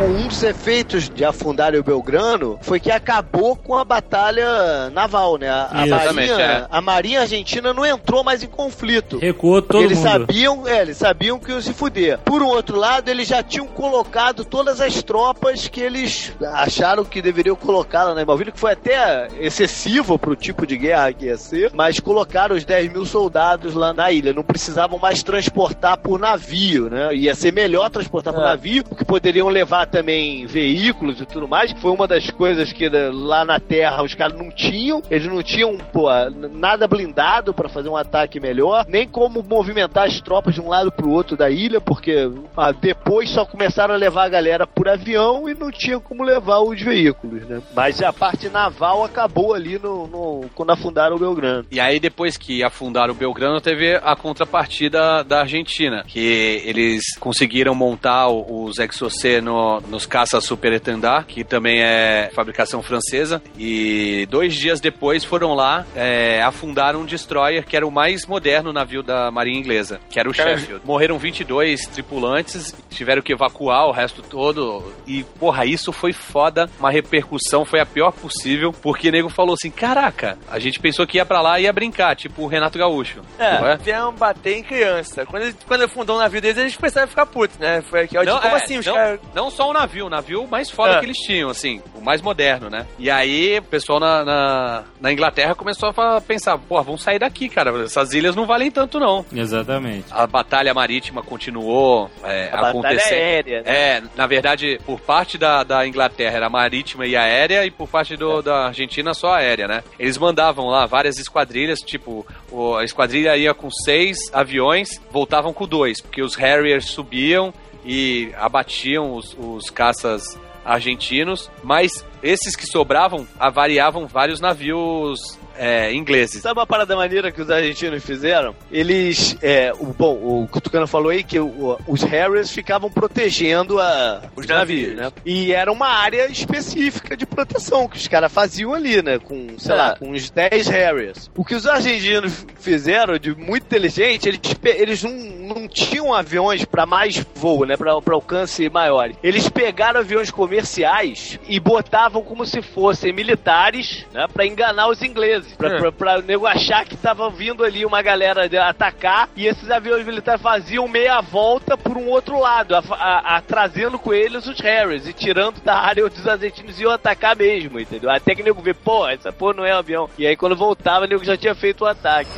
Um dos efeitos de afundar o Belgrano foi que acabou com a batalha naval, né? A, a marinha, é. a marinha argentina não entrou mais em conflito. Recuou todo eles mundo. sabiam, é, eles sabiam que iam se fuder. Por um outro lado, eles já tinham colocado todas as tropas que eles acharam que deveriam colocar lá na Malvina, que foi até excessivo pro tipo de guerra que ia ser, mas colocaram os 10 mil soldados lá na ilha. Não precisavam mais transportar por navio, né? Ia ser melhor transportar por É. navio, porque poderiam levar também veículos e tudo mais. Foi uma das coisas que né, lá na Terra os caras não tinham. Eles não tinham, pô, nada blindado pra fazer um ataque melhor, nem como movimentar as tropas de um lado pro outro da ilha, porque ah, depois só começaram a levar a galera por avião e não tinha como levar os veículos, né? Mas a parte naval acabou ali no, no- quando afundaram o Belgrano. E aí, depois que afundaram o Belgrano, teve a contrapartida da Argentina, que eles conseguiram montar os Exocet no- nos caças Super Etendard, que também é fabricação francesa, e dois dias depois foram lá, é, afundaram um destroyer, que era o mais moderno navio da marinha inglesa, que era o Cara, Sheffield. Morreram 22 tripulantes, tiveram que evacuar o resto todo, e porra, isso foi foda, uma repercussão, foi a pior possível, porque o nego falou assim, caraca, a gente pensou que ia pra lá e ia brincar, tipo o Renato Gaúcho. não É, vieram bater em criança. Quando, quando ele fundou o navio deles, eles começaram a ficar putos, né? Foi aqui, ó, tipo, como é, assim? Os não, caras. não só o navio, o navio mais foda É. que eles tinham, assim, o mais moderno, né? E aí o pessoal na, na, na Inglaterra começou a pensar, pô, vamos sair daqui, cara, essas ilhas não valem tanto não. Exatamente. A batalha marítima continuou é, A batalha acontecendo. aérea, né? É, na verdade, por parte da, da Inglaterra era marítima e aérea, e por parte do, da Argentina só aérea, né? Eles mandavam lá várias esquadrilhas, tipo, a esquadrilha ia com seis aviões, voltavam com dois, porque os Harriers subiam e abatiam os, os caças argentinos, mas esses que sobravam avariavam vários navios é, ingleses. Sabe uma parada maneira que os argentinos fizeram? Eles, é, o, bom, o Cutucano falou aí que o- os Harriers ficavam protegendo a, os navios, né? E era uma área específica de proteção que os caras faziam ali, né? Com, sei É. lá, com uns 10 Harriers. O que os argentinos fizeram de muito inteligente, eles, eles não, não tinham aviões para mais voo, né? Para alcance maior. Eles pegaram aviões comerciais e botavam como se fossem militares, né? Para enganar os ingleses. Pra, É. pra, pra nego achar que tava vindo ali uma galera de atacar e esses aviões militares faziam meia volta por um outro lado, a, a- a- trazendo com eles os Harriers e tirando da área os argentinos iam atacar mesmo, entendeu? Até que o nego vê, pô, essa porra não é um avião. E aí quando voltava, o nego já tinha feito o ataque.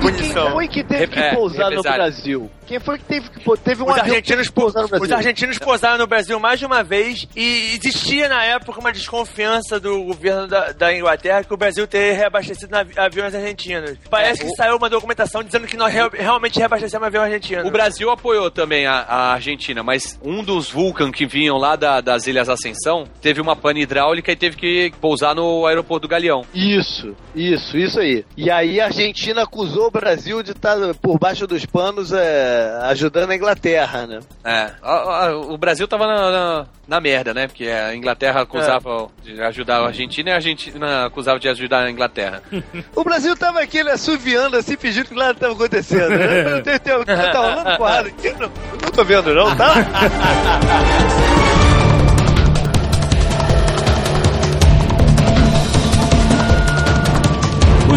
quem munição. foi que teve que É, pousar no. Brasil? Quem foi que teve que teve um Os avião que argentinos, teve que pousar no os Brasil? argentinos pousaram no Brasil mais de uma vez e existia na época uma desconfiança do governo da, da Inglaterra que o Brasil teria reabastecido navi- aviões argentinos. Parece É, que o- saiu uma documentação dizendo que nós real- realmente reabastecemos avião argentino. O Brasil apoiou também a, a Argentina, mas um dos Vulcan que vinham lá da- das Ilhas Ascensão teve uma pane hidráulica e teve que pousar no aeroporto do Galeão. Isso, isso, isso aí. E aí a Argentina acusou o Brasil de estar por baixo dos panos é, ajudando a Inglaterra, né? É, o Brasil tava na, na, na merda, né? Porque a Inglaterra acusava de ajudar a Argentina e a Argentina acusava de ajudar a Inglaterra. [laughs] O Brasil tava aqui, né, assoviando assim, fingindo que nada tava acontecendo. Né? [laughs] Tá rolando porrada aqui? Não, não tô vendo não, tá? [laughs]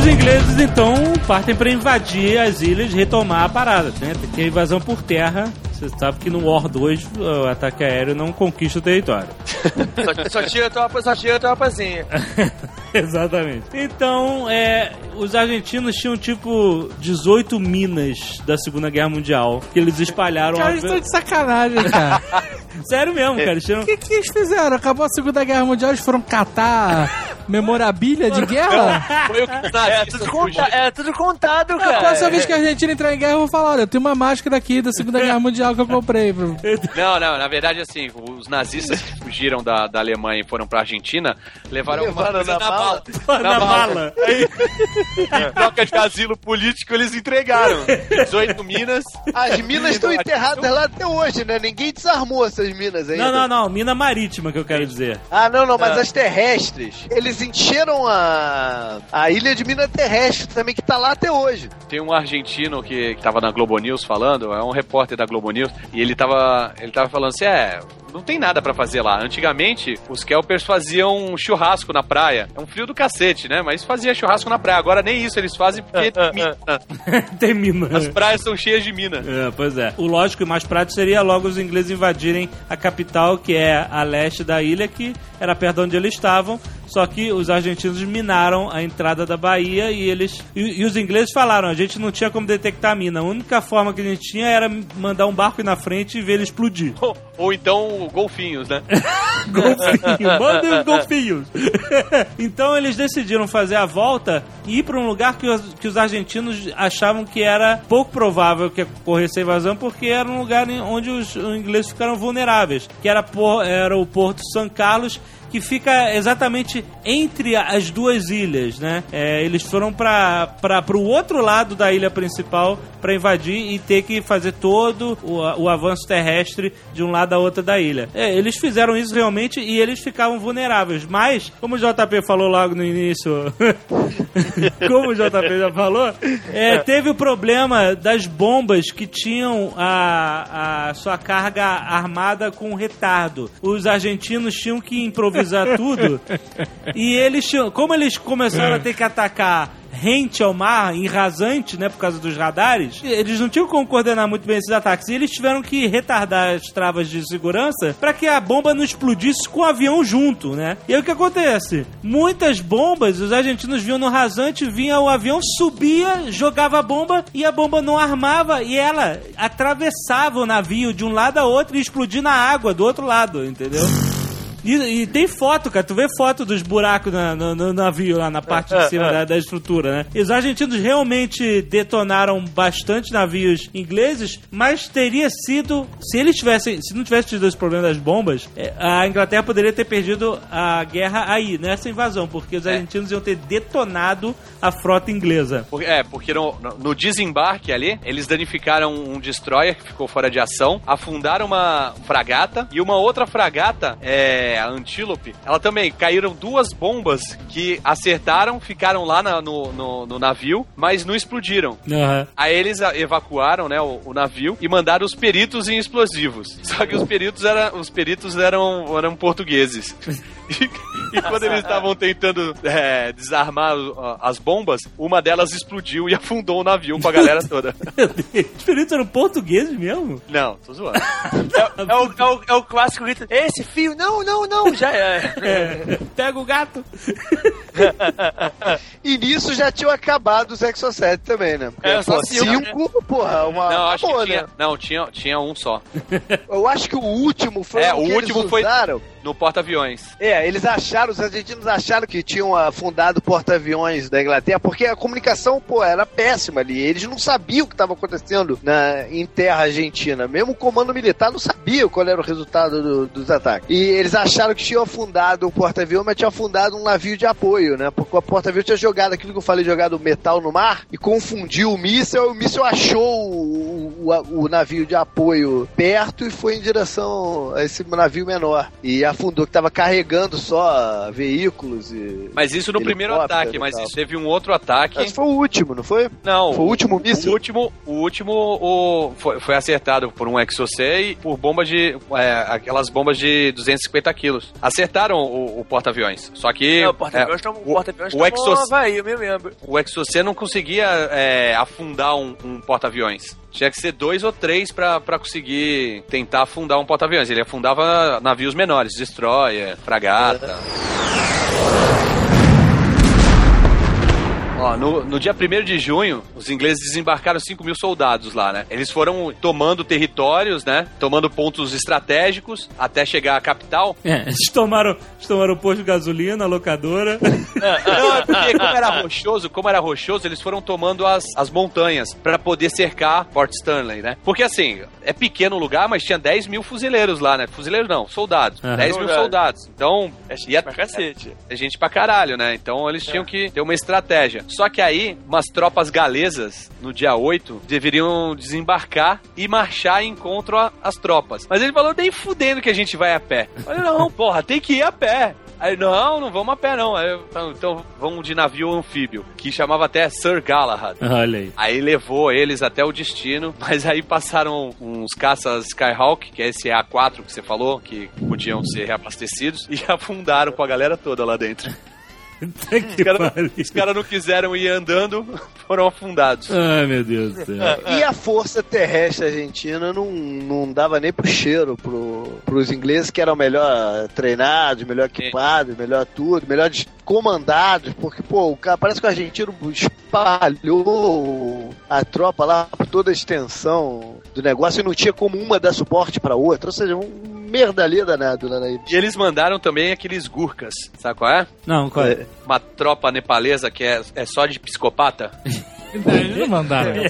ingleses então partem para invadir as ilhas, retomar a parada, né? Tem a invasão por terra. Você sabe que no War 2 o ataque aéreo não conquista o território. Só, só tira tropa, só tira tropazinha. [laughs] Exatamente. Então, é, os argentinos tinham tipo 18 minas da Segunda Guerra Mundial que eles espalharam. Cara, eles estão de sacanagem, cara. [laughs] Sério mesmo, cara. Eles tinham... O que, que eles fizeram? Acabou a Segunda Guerra Mundial, eles foram catar memorabilia de guerra? [laughs] Foi o que os É tudo, conta, é tudo contado, A cara. próxima vez que a Argentina entrar em guerra, eu vou falar: olha, eu tenho uma máscara aqui da Segunda Guerra Mundial que eu comprei. Pro... Não, não, na verdade, assim, os nazistas que fugiram da, da Alemanha e foram pra Argentina levaram, Levaram coisa na mala? Na mala. Em troca de asilo político, eles entregaram 18 minas. As minas estão enterradas lá até hoje, né? Ninguém desarmou essas minas ainda. Não, não, não. Mina marítima que eu quero dizer. Ah, não, não, mas as terrestres. Eles encheram a, a ilha de mina terrestre também, que tá lá até hoje. Tem um argentino que, que tava na Globo News falando, é um repórter da Globo News, e ele tava, ele tava falando assim, é, não tem nada pra fazer lá. Antigamente, os Kelpers faziam churrasco na praia. É um frio do cacete, né? Mas fazia churrasco na praia. Agora nem isso eles fazem porque tem mina. [laughs] Tem mina. as praias são cheias de mina. É, pois é. O lógico e mais prático seria logo os ingleses invadirem a capital, que é a leste da ilha, que era perto de onde eles estavam. Só que os argentinos minaram a entrada da Bahia e eles. E, e os ingleses falaram: a gente não tinha como detectar a mina. A única forma que a gente tinha era mandar um barco ir na frente e ver ele explodir. Ou, [laughs] ou então golfinhos, né? [laughs] Golfinho, mandem os golfinhos. [laughs] então eles decidiram fazer a volta e ir para um lugar que os, que os argentinos achavam que era pouco provável que ocorresse a invasão, porque era um lugar onde os, os ingleses ficaram vulneráveis, que era, por, era o Porto São Carlos que fica exatamente entre a- as duas ilhas, né? É, eles foram para o outro lado da ilha principal para invadir e ter que fazer todo o, o avanço terrestre de um lado à outra da ilha. É, eles fizeram isso realmente e eles ficavam vulneráveis. Mas, como o JP falou logo no início, [laughs] como o JP já falou, é, teve o problema das bombas que tinham a, a sua carga armada com retardo. Os argentinos tinham que improvisar tudo e eles como eles começaram a ter que atacar rente ao mar, em rasante, né, por causa dos radares, eles não tinham como coordenar muito bem esses ataques. E eles tiveram que retardar as travas de segurança para que a bomba não explodisse com o avião junto, né? E aí o que acontece? Muitas bombas, os argentinos vinham no rasante, vinha o avião, subia, jogava a bomba e a bomba não armava e ela atravessava o navio de um lado a outro e explodia na água do outro lado, entendeu? E, e tem foto, cara. Tu vê foto dos buracos na- no, no navio, lá na parte de cima da, da estrutura, né? E os argentinos realmente detonaram bastante navios ingleses, mas teria sido. Se eles tivessem. Se não tivesse tido esse problema das bombas, é, a Inglaterra poderia ter perdido a guerra aí, nessa invasão, porque os argentinos iam ter detonado a frota inglesa. É, porque no, no- no desembarque ali, eles danificaram um destroyer que ficou fora de ação, afundaram uma fragata e uma outra fragata, é, a Antílope, ela também caíram duas bombas que acertaram, ficaram lá na- no, no- no navio, mas não explodiram. Aham. Aí eles evacuaram, né, o, o navio e mandaram os peritos em explosivos. [laughs] Só que os peritos, era, os peritos eram, eram portugueses. [laughs] E, quando eles estavam tentando é, desarmar as bombas, uma delas explodiu e afundou o navio com a galera [laughs] toda. Meu Deus, os peritos eram portugueses mesmo? Não, tô zoando. É, é o, é, o, é o clássico grito: Esse fio, não, não, não, já é. É, [laughs] pega o gato. E nisso já tinham acabado os Exocet também, né? Porque, É, só cinco, cinco, porra, uma. Não, acho acabou, que tinha, né? não, tinha, tinha um só. Eu acho que o último foi É, o o que último eles foi- usaram. No porta-aviões. É, eles acharam, os argentinos acharam que tinham ah, fundado o porta-aviões da Inglaterra, porque a comunicação, pô, era péssima ali. Eles não sabiam o que estava acontecendo na, em terra argentina. Mesmo o comando militar não sabia qual era o resultado do- dos ataques. E eles acharam que tinham afundado o porta-avião, mas tinham afundado um navio de apoio, né? Porque o porta-avião tinha jogado aquilo que eu falei, jogado metal no mar e confundiu o míssil. O míssil achou o, o- o navio de apoio perto e foi em direção a esse navio menor. E afundou, que estava carregando só veículos e. Mas isso no primeiro ataque, mas isso teve um outro ataque. Esse foi o último, não foi? Não, Foi o último míssil? O último, o último o, foi, foi acertado por um Exocet e por bombas de. é, aquelas bombas de 250 quilos. Acertaram o, o porta-aviões. Só que. É, o porta-aviões é, tomou- o- o porta-aviões o Havaí, eu me lembro. o Exocet não conseguia é, afundar um, um porta-aviões. Tinha que ser dois ou três pra conseguir tentar afundar um porta-aviões. Ele afundava navios menores, destroyer, fragata. Ó, no, no dia 1 de junho, os ingleses desembarcaram 5 mil soldados lá, né? Eles foram tomando territórios, né? Tomando pontos estratégicos até chegar à capital. É, eles tomaram, eles tomaram o posto de gasolina, a locadora. Não, é porque como era rochoso, como era rochoso, eles foram tomando as, as montanhas pra poder cercar Port Stanley, né? Porque assim, é pequeno o lugar, mas tinha 10 mil fuzileiros lá, né? Fuzileiros não, soldados. Aham. 10 mil Soldados. Então, É gente ia- pra cacete. é gente pra caralho, né? Então eles tinham que ter uma estratégia. Só que aí, umas tropas galesas, no dia 8, deveriam desembarcar e marchar em encontro a- às tropas. Mas ele falou, nem fudendo que a gente vai a pé. Eu falei, não, [laughs] porra, tem que ir a pé. Aí, não, não vamos a pé, não. Aí, então, então vamos de navio anfíbio, que chamava até Sir Galahad. Olha aí. Aí levou eles até o destino, [laughs] mas aí passaram uns caças Skyhawk, que é esse A4 que você falou, que podiam ser reabastecidos, [laughs] e afundaram com a galera toda lá dentro. Os caras caras não quiseram ir andando, [laughs] foram afundados. Ai, meu Deus do céu. E a força terrestre argentina não, não dava nem pro cheiro pro, pros ingleses que eram melhor treinados, melhor equipados, melhor tudo, melhor comandados, porque, pô, o cara, parece que o argentino espalhou a tropa lá por toda a extensão do negócio e não tinha como uma dar suporte pra outra, ou seja, um merdalha danado lá na ilha. E eles mandaram também aqueles Gurkhas, sabe qual é? Não, qual é? Uma tropa nepalesa que é, é só de psicopata. Eles não mandaram. [laughs]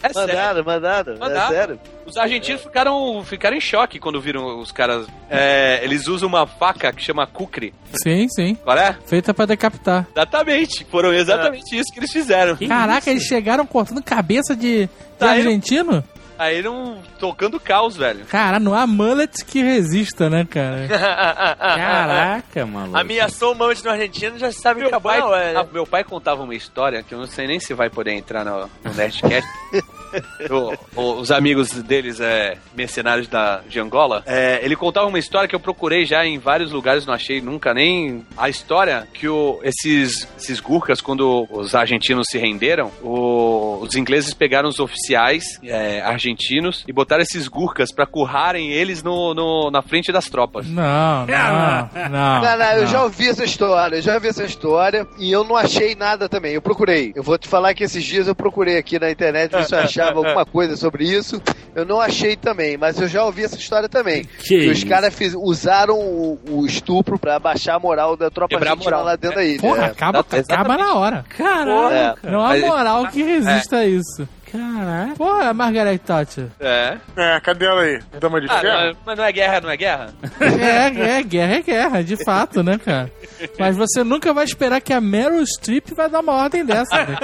É sério. Mandaram, mandaram, é Mandaram. sério. Os argentinos ficaram, ficaram em choque quando viram os caras. É, eles usam uma faca que chama kukri. Sim, sim. Qual é? Feita pra decapitar. Exatamente. Foram exatamente isso que eles fizeram. Caraca, eles chegaram cortando cabeça de, de Tá, argentino? Aí não tocando caos, velho. Cara, não há mullet que resista, né, cara? [laughs] Caraca, maluco. Ameaçou o mamute no argentino, já sabe que Meu acabou pai, hora. ah, meu pai contava uma história que eu não sei nem se vai poder entrar no, no Nerdcast. [laughs] [laughs] O- o- os amigos deles, é, mercenários da, de Angola, é, ele contava uma história que eu procurei já em vários lugares, não achei nunca nem a história que o, esses, esses Gurkhas, quando os argentinos se renderam, o- os ingleses pegaram os oficiais é, argentinos e botaram esses Gurkhas pra currarem eles no, no- na frente das tropas. Não, não, [laughs] não. Não, não, eu já ouvi essa história, eu já ouvi essa história e eu não achei nada também. Eu procurei. Eu vou te falar que esses dias eu procurei aqui na internet ver se eu achava alguma coisa sobre isso. Eu não achei também, mas eu já ouvi essa história também. Que os isso? caras usaram o, o estupro pra baixar a moral da tropa Quebrar argentina moral. lá dentro da ilha. Porra, É. acaba, na hora. Caraca. Não há moral que resista a isso. Caraca. Porra, Margaret Thatcher. É. É, cadê ela aí? Dama de Ah, ferro? não, mas não é guerra, não é guerra? É, é, guerra é guerra, de fato, né, cara? Mas você nunca vai esperar que a Meryl Streep vai dar uma ordem dessa. né?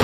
[laughs]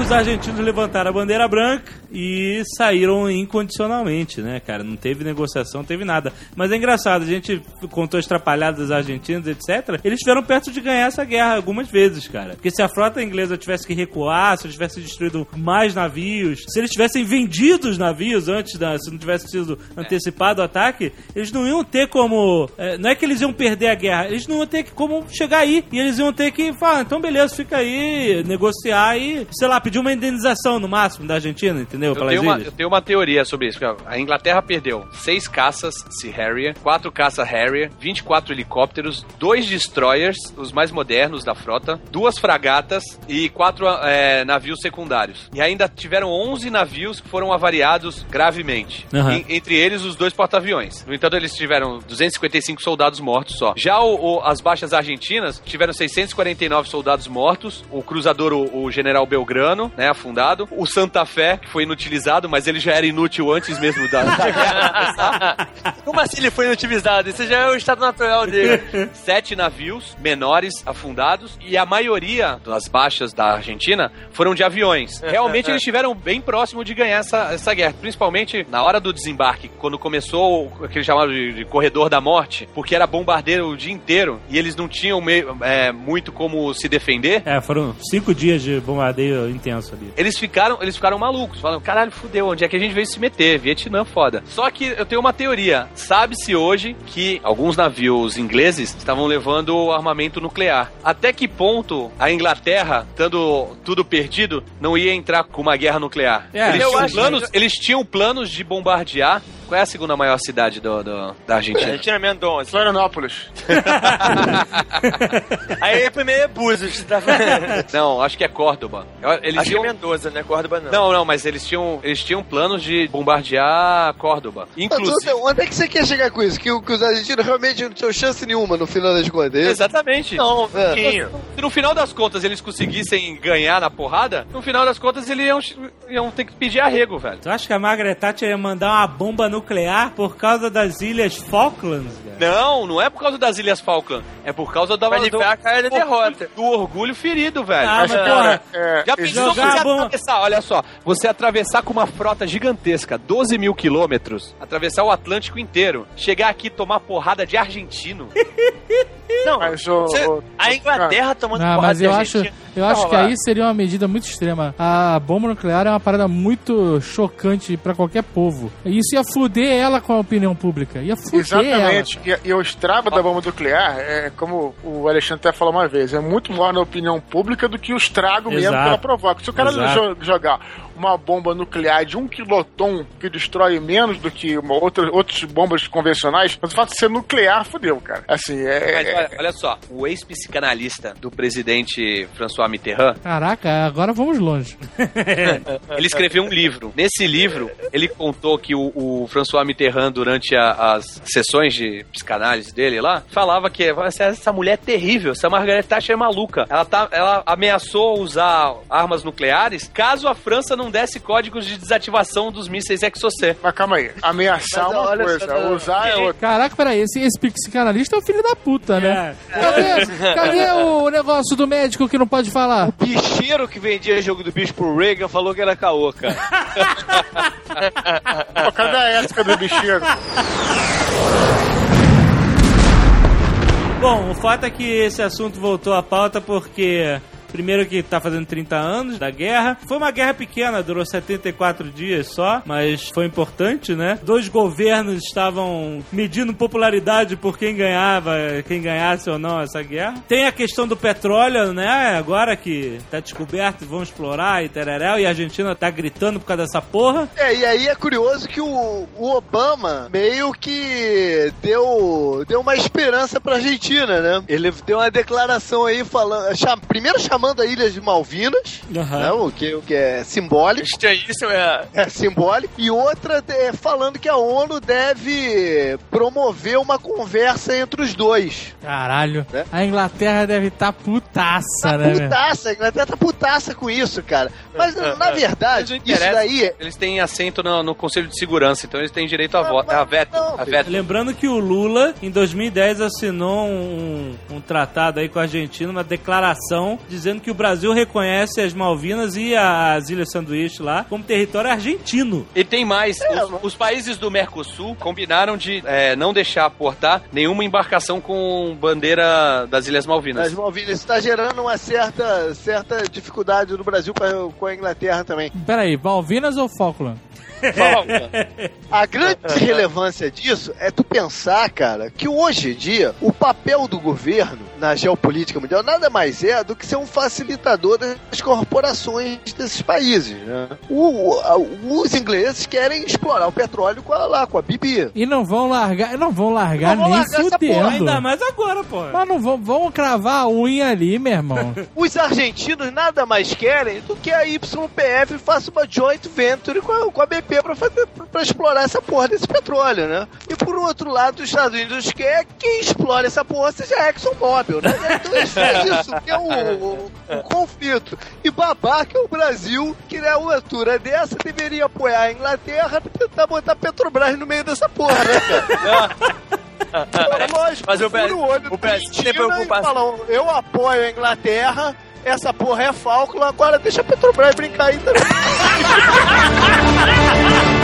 Os argentinos levantaram a bandeira branca e saíram incondicionalmente, né, cara? Não teve negociação, não teve nada. Mas é engraçado, a gente contou as dos argentinos, etc. Eles estiveram perto de ganhar essa guerra algumas vezes, cara. Porque se a frota inglesa tivesse que recuar, se eles tivessem destruído mais navios, se eles tivessem vendido os navios antes, da, se não tivesse sido antecipado o ataque, eles não iam ter como. é, não é que eles iam perder a guerra, eles não iam ter como chegar aí. E eles iam ter que falar, "Ah, então beleza, fica aí, negociar e, sei lá, pedir uma indenização no máximo da Argentina, entendeu? Eu tenho, uma, eu tenho uma teoria sobre isso. A Inglaterra perdeu seis caças Sea Harrier, quatro caças Harrier, 24 helicópteros, dois destroyers, os mais modernos da frota, duas fragatas e quatro é, navios secundários. E ainda tiveram 11 navios que foram avariados gravemente. Aham. En- entre eles, os dois porta-aviões. No entanto, eles tiveram 255 soldados mortos só. Já o- o- as baixas argentinas tiveram 649 soldados mortos. O cruzador, o, o general Belgrano, né, afundado. O Santa Fé, que foi inutilizado, mas ele já era inútil antes mesmo da, guerra. [laughs] Como assim ele foi inutilizado? Isso já é o estado natural dele. [laughs] Sete navios menores afundados e a maioria das baixas da Argentina foram de aviões. Realmente eles estiveram bem próximo de ganhar essa, essa guerra, principalmente na hora do desembarque, quando começou o- aquele chamado de, de corredor da morte, porque era bombardeiro o dia inteiro e eles não tinham meio- é, muito como se defender. É, foram cinco dias de bombardeio intenso ali. Eles ficaram, eles ficaram malucos, falando, caralho, fudeu, onde é que a gente veio se meter? Vietnã, foda. Só que eu tenho uma teoria. Sabe-se hoje que alguns navios ingleses estavam levando armamento nuclear. Até que ponto a Inglaterra, estando tudo perdido, não ia entrar com uma guerra nuclear? É, eles, tinham planos, eles tinham planos de bombardear. Qual é a segunda maior cidade do, do- da Argentina? Argentina Mendonça. Florianópolis. [laughs] Aí primeiro é Búzios. Tá? Não, acho que é Córdoba. Eles Acho que é. Mendoza, né? Córdoba não. Não, não, mas eles tinham, eles tinham planos de bombardear Córdoba. Mas Inclusive. onde, onde é que você quer chegar com isso? Que, o- que os argentinos realmente não tinham chance nenhuma no final das contas. é? Exatamente. Não, É. Se no final das contas eles conseguissem ganhar na porrada, no final das contas eles iam, iam ter que pedir arrego, velho. Tu acha que a Margaret Thatcher ia mandar uma bomba nuclear por causa das ilhas Falklands, cara? Não, não é por causa das Ilhas Falkland. É por causa da, Pra aliviar a cara da do, derrota. do orgulho ferido, velho. Ah, mas, Mas, porra, É, Já pensou jogar você atravessar, olha só, você atravessar com uma frota gigantesca, 12 mil quilômetros, atravessar o Atlântico inteiro, chegar aqui e tomar porrada de argentino. [laughs] Não, Mas o- você- o- a Inglaterra tomando Não, porrada mas de eu acho, Argentina. eu acho que aí seria uma medida muito extrema. A bomba nuclear é uma parada muito chocante pra qualquer povo. Isso ia fuder ela com a opinião pública. Ia fuder Exatamente. E, e o estrago da bomba nuclear, é como o Alexandre até falou uma vez, é muito maior na opinião pública do que o estrago mesmo Exato. que ela provoca. Se o cara jogar uma bomba nuclear de um quiloton que destrói menos do que uma outra, outras bombas convencionais, mas o fato de ser nuclear, fodeu, cara. Assim, é. Mas é- olha, olha só, o ex-psicanalista do presidente François Mitterrand. Caraca, agora vamos longe. [laughs] ele escreveu um livro. Nesse livro, ele contou que o, o François Mitterrand, durante a- as sessões de psicanálise dele lá, falava que essa, essa mulher é terrível, essa Margaret Thatcher é maluca. Ela, tá, ela ameaçou usar armas nucleares caso a França não desse códigos de desativação dos mísseis Exocet. Mas calma aí, ameaçar Mas é uma coisa, usar é outra. Caraca, peraí, esse, esse psicanalista é o filho da puta, né? É. Cadê, cadê o negócio do médico que não pode falar? Bicheiro que vendia jogo do bicho pro Reagan falou que era caô, cara. Pô, cadê a ética do bichinho? Bom, o fato é que esse assunto voltou à pauta porque. Primeiro que tá fazendo 30 anos da guerra. Foi uma guerra pequena, durou 74 dias só, mas foi importante, né? Dois governos estavam medindo popularidade por quem ganhava, quem ganhasse ou não essa guerra. Tem a questão do petróleo, né? Agora que tá descoberto, vão explorar e tereréu, e a Argentina tá gritando por causa dessa porra. É, e aí é curioso que o, o Obama meio que deu, deu uma esperança pra Argentina, né? Ele deu uma declaração aí falando. cha- primeiro chamando a Ilha de Malvinas, né? O que, o que é simbólico. Estranhíssimo é. É simbólico. E outra é, falando que a ONU deve promover uma conversa entre os dois. Caralho, Né? a Inglaterra deve estar tá putaça, né? velho? Putaça, a Inglaterra tá putaça com isso, cara. Mas na verdade, Mas não isso daí Eles têm assento no, no Conselho de Segurança, então eles têm direito a, voto, a veto. não, a veto. Lembrando que o Lula, em 2010, assinou um, um tratado aí com a Argentina, uma declaração dizendo que o Brasil reconhece as Malvinas e as Ilhas Sanduíche lá como território argentino. E tem mais, É, os, os países do Mercosul combinaram de é, não deixar portar nenhuma embarcação com bandeira das Ilhas Malvinas. As Malvinas está gerando uma certa, certa dificuldade no Brasil com a, com a Inglaterra também. Peraí, Malvinas ou Falkland? A grande [laughs] relevância disso é tu pensar, cara, que hoje em dia o papel do governo na geopolítica mundial nada mais é do que ser um facilitador das corporações desses países. Né? O- a- os ingleses querem explorar o petróleo com a, lá, com a Bibi. E não vão largar, não vão largar Não vão nem largar essa fudendo. porra, Ainda mais agora, pô. Mas não vão, vão cravar a unha ali, meu irmão. [laughs] Os argentinos nada mais querem do que a YPF faça uma joint venture com a, com a BP pra, fazer, pra explorar essa porra desse petróleo, né? E por outro lado, os Estados Unidos quer que quem explore essa porra seja a ExxonMobil, né? Então eles [laughs] fazem isso, que é o, o- o conflito. E babaca é o Brasil, que na altura dessa deveria apoiar a Inglaterra pra tentar botar Petrobras no meio dessa porra, né, cara? [laughs] Lógico, Mas o o do Brasil tem preocupação. falam, eu apoio a Inglaterra, essa porra é a Falcon, agora deixa a Petrobras brincar aí também. [laughs]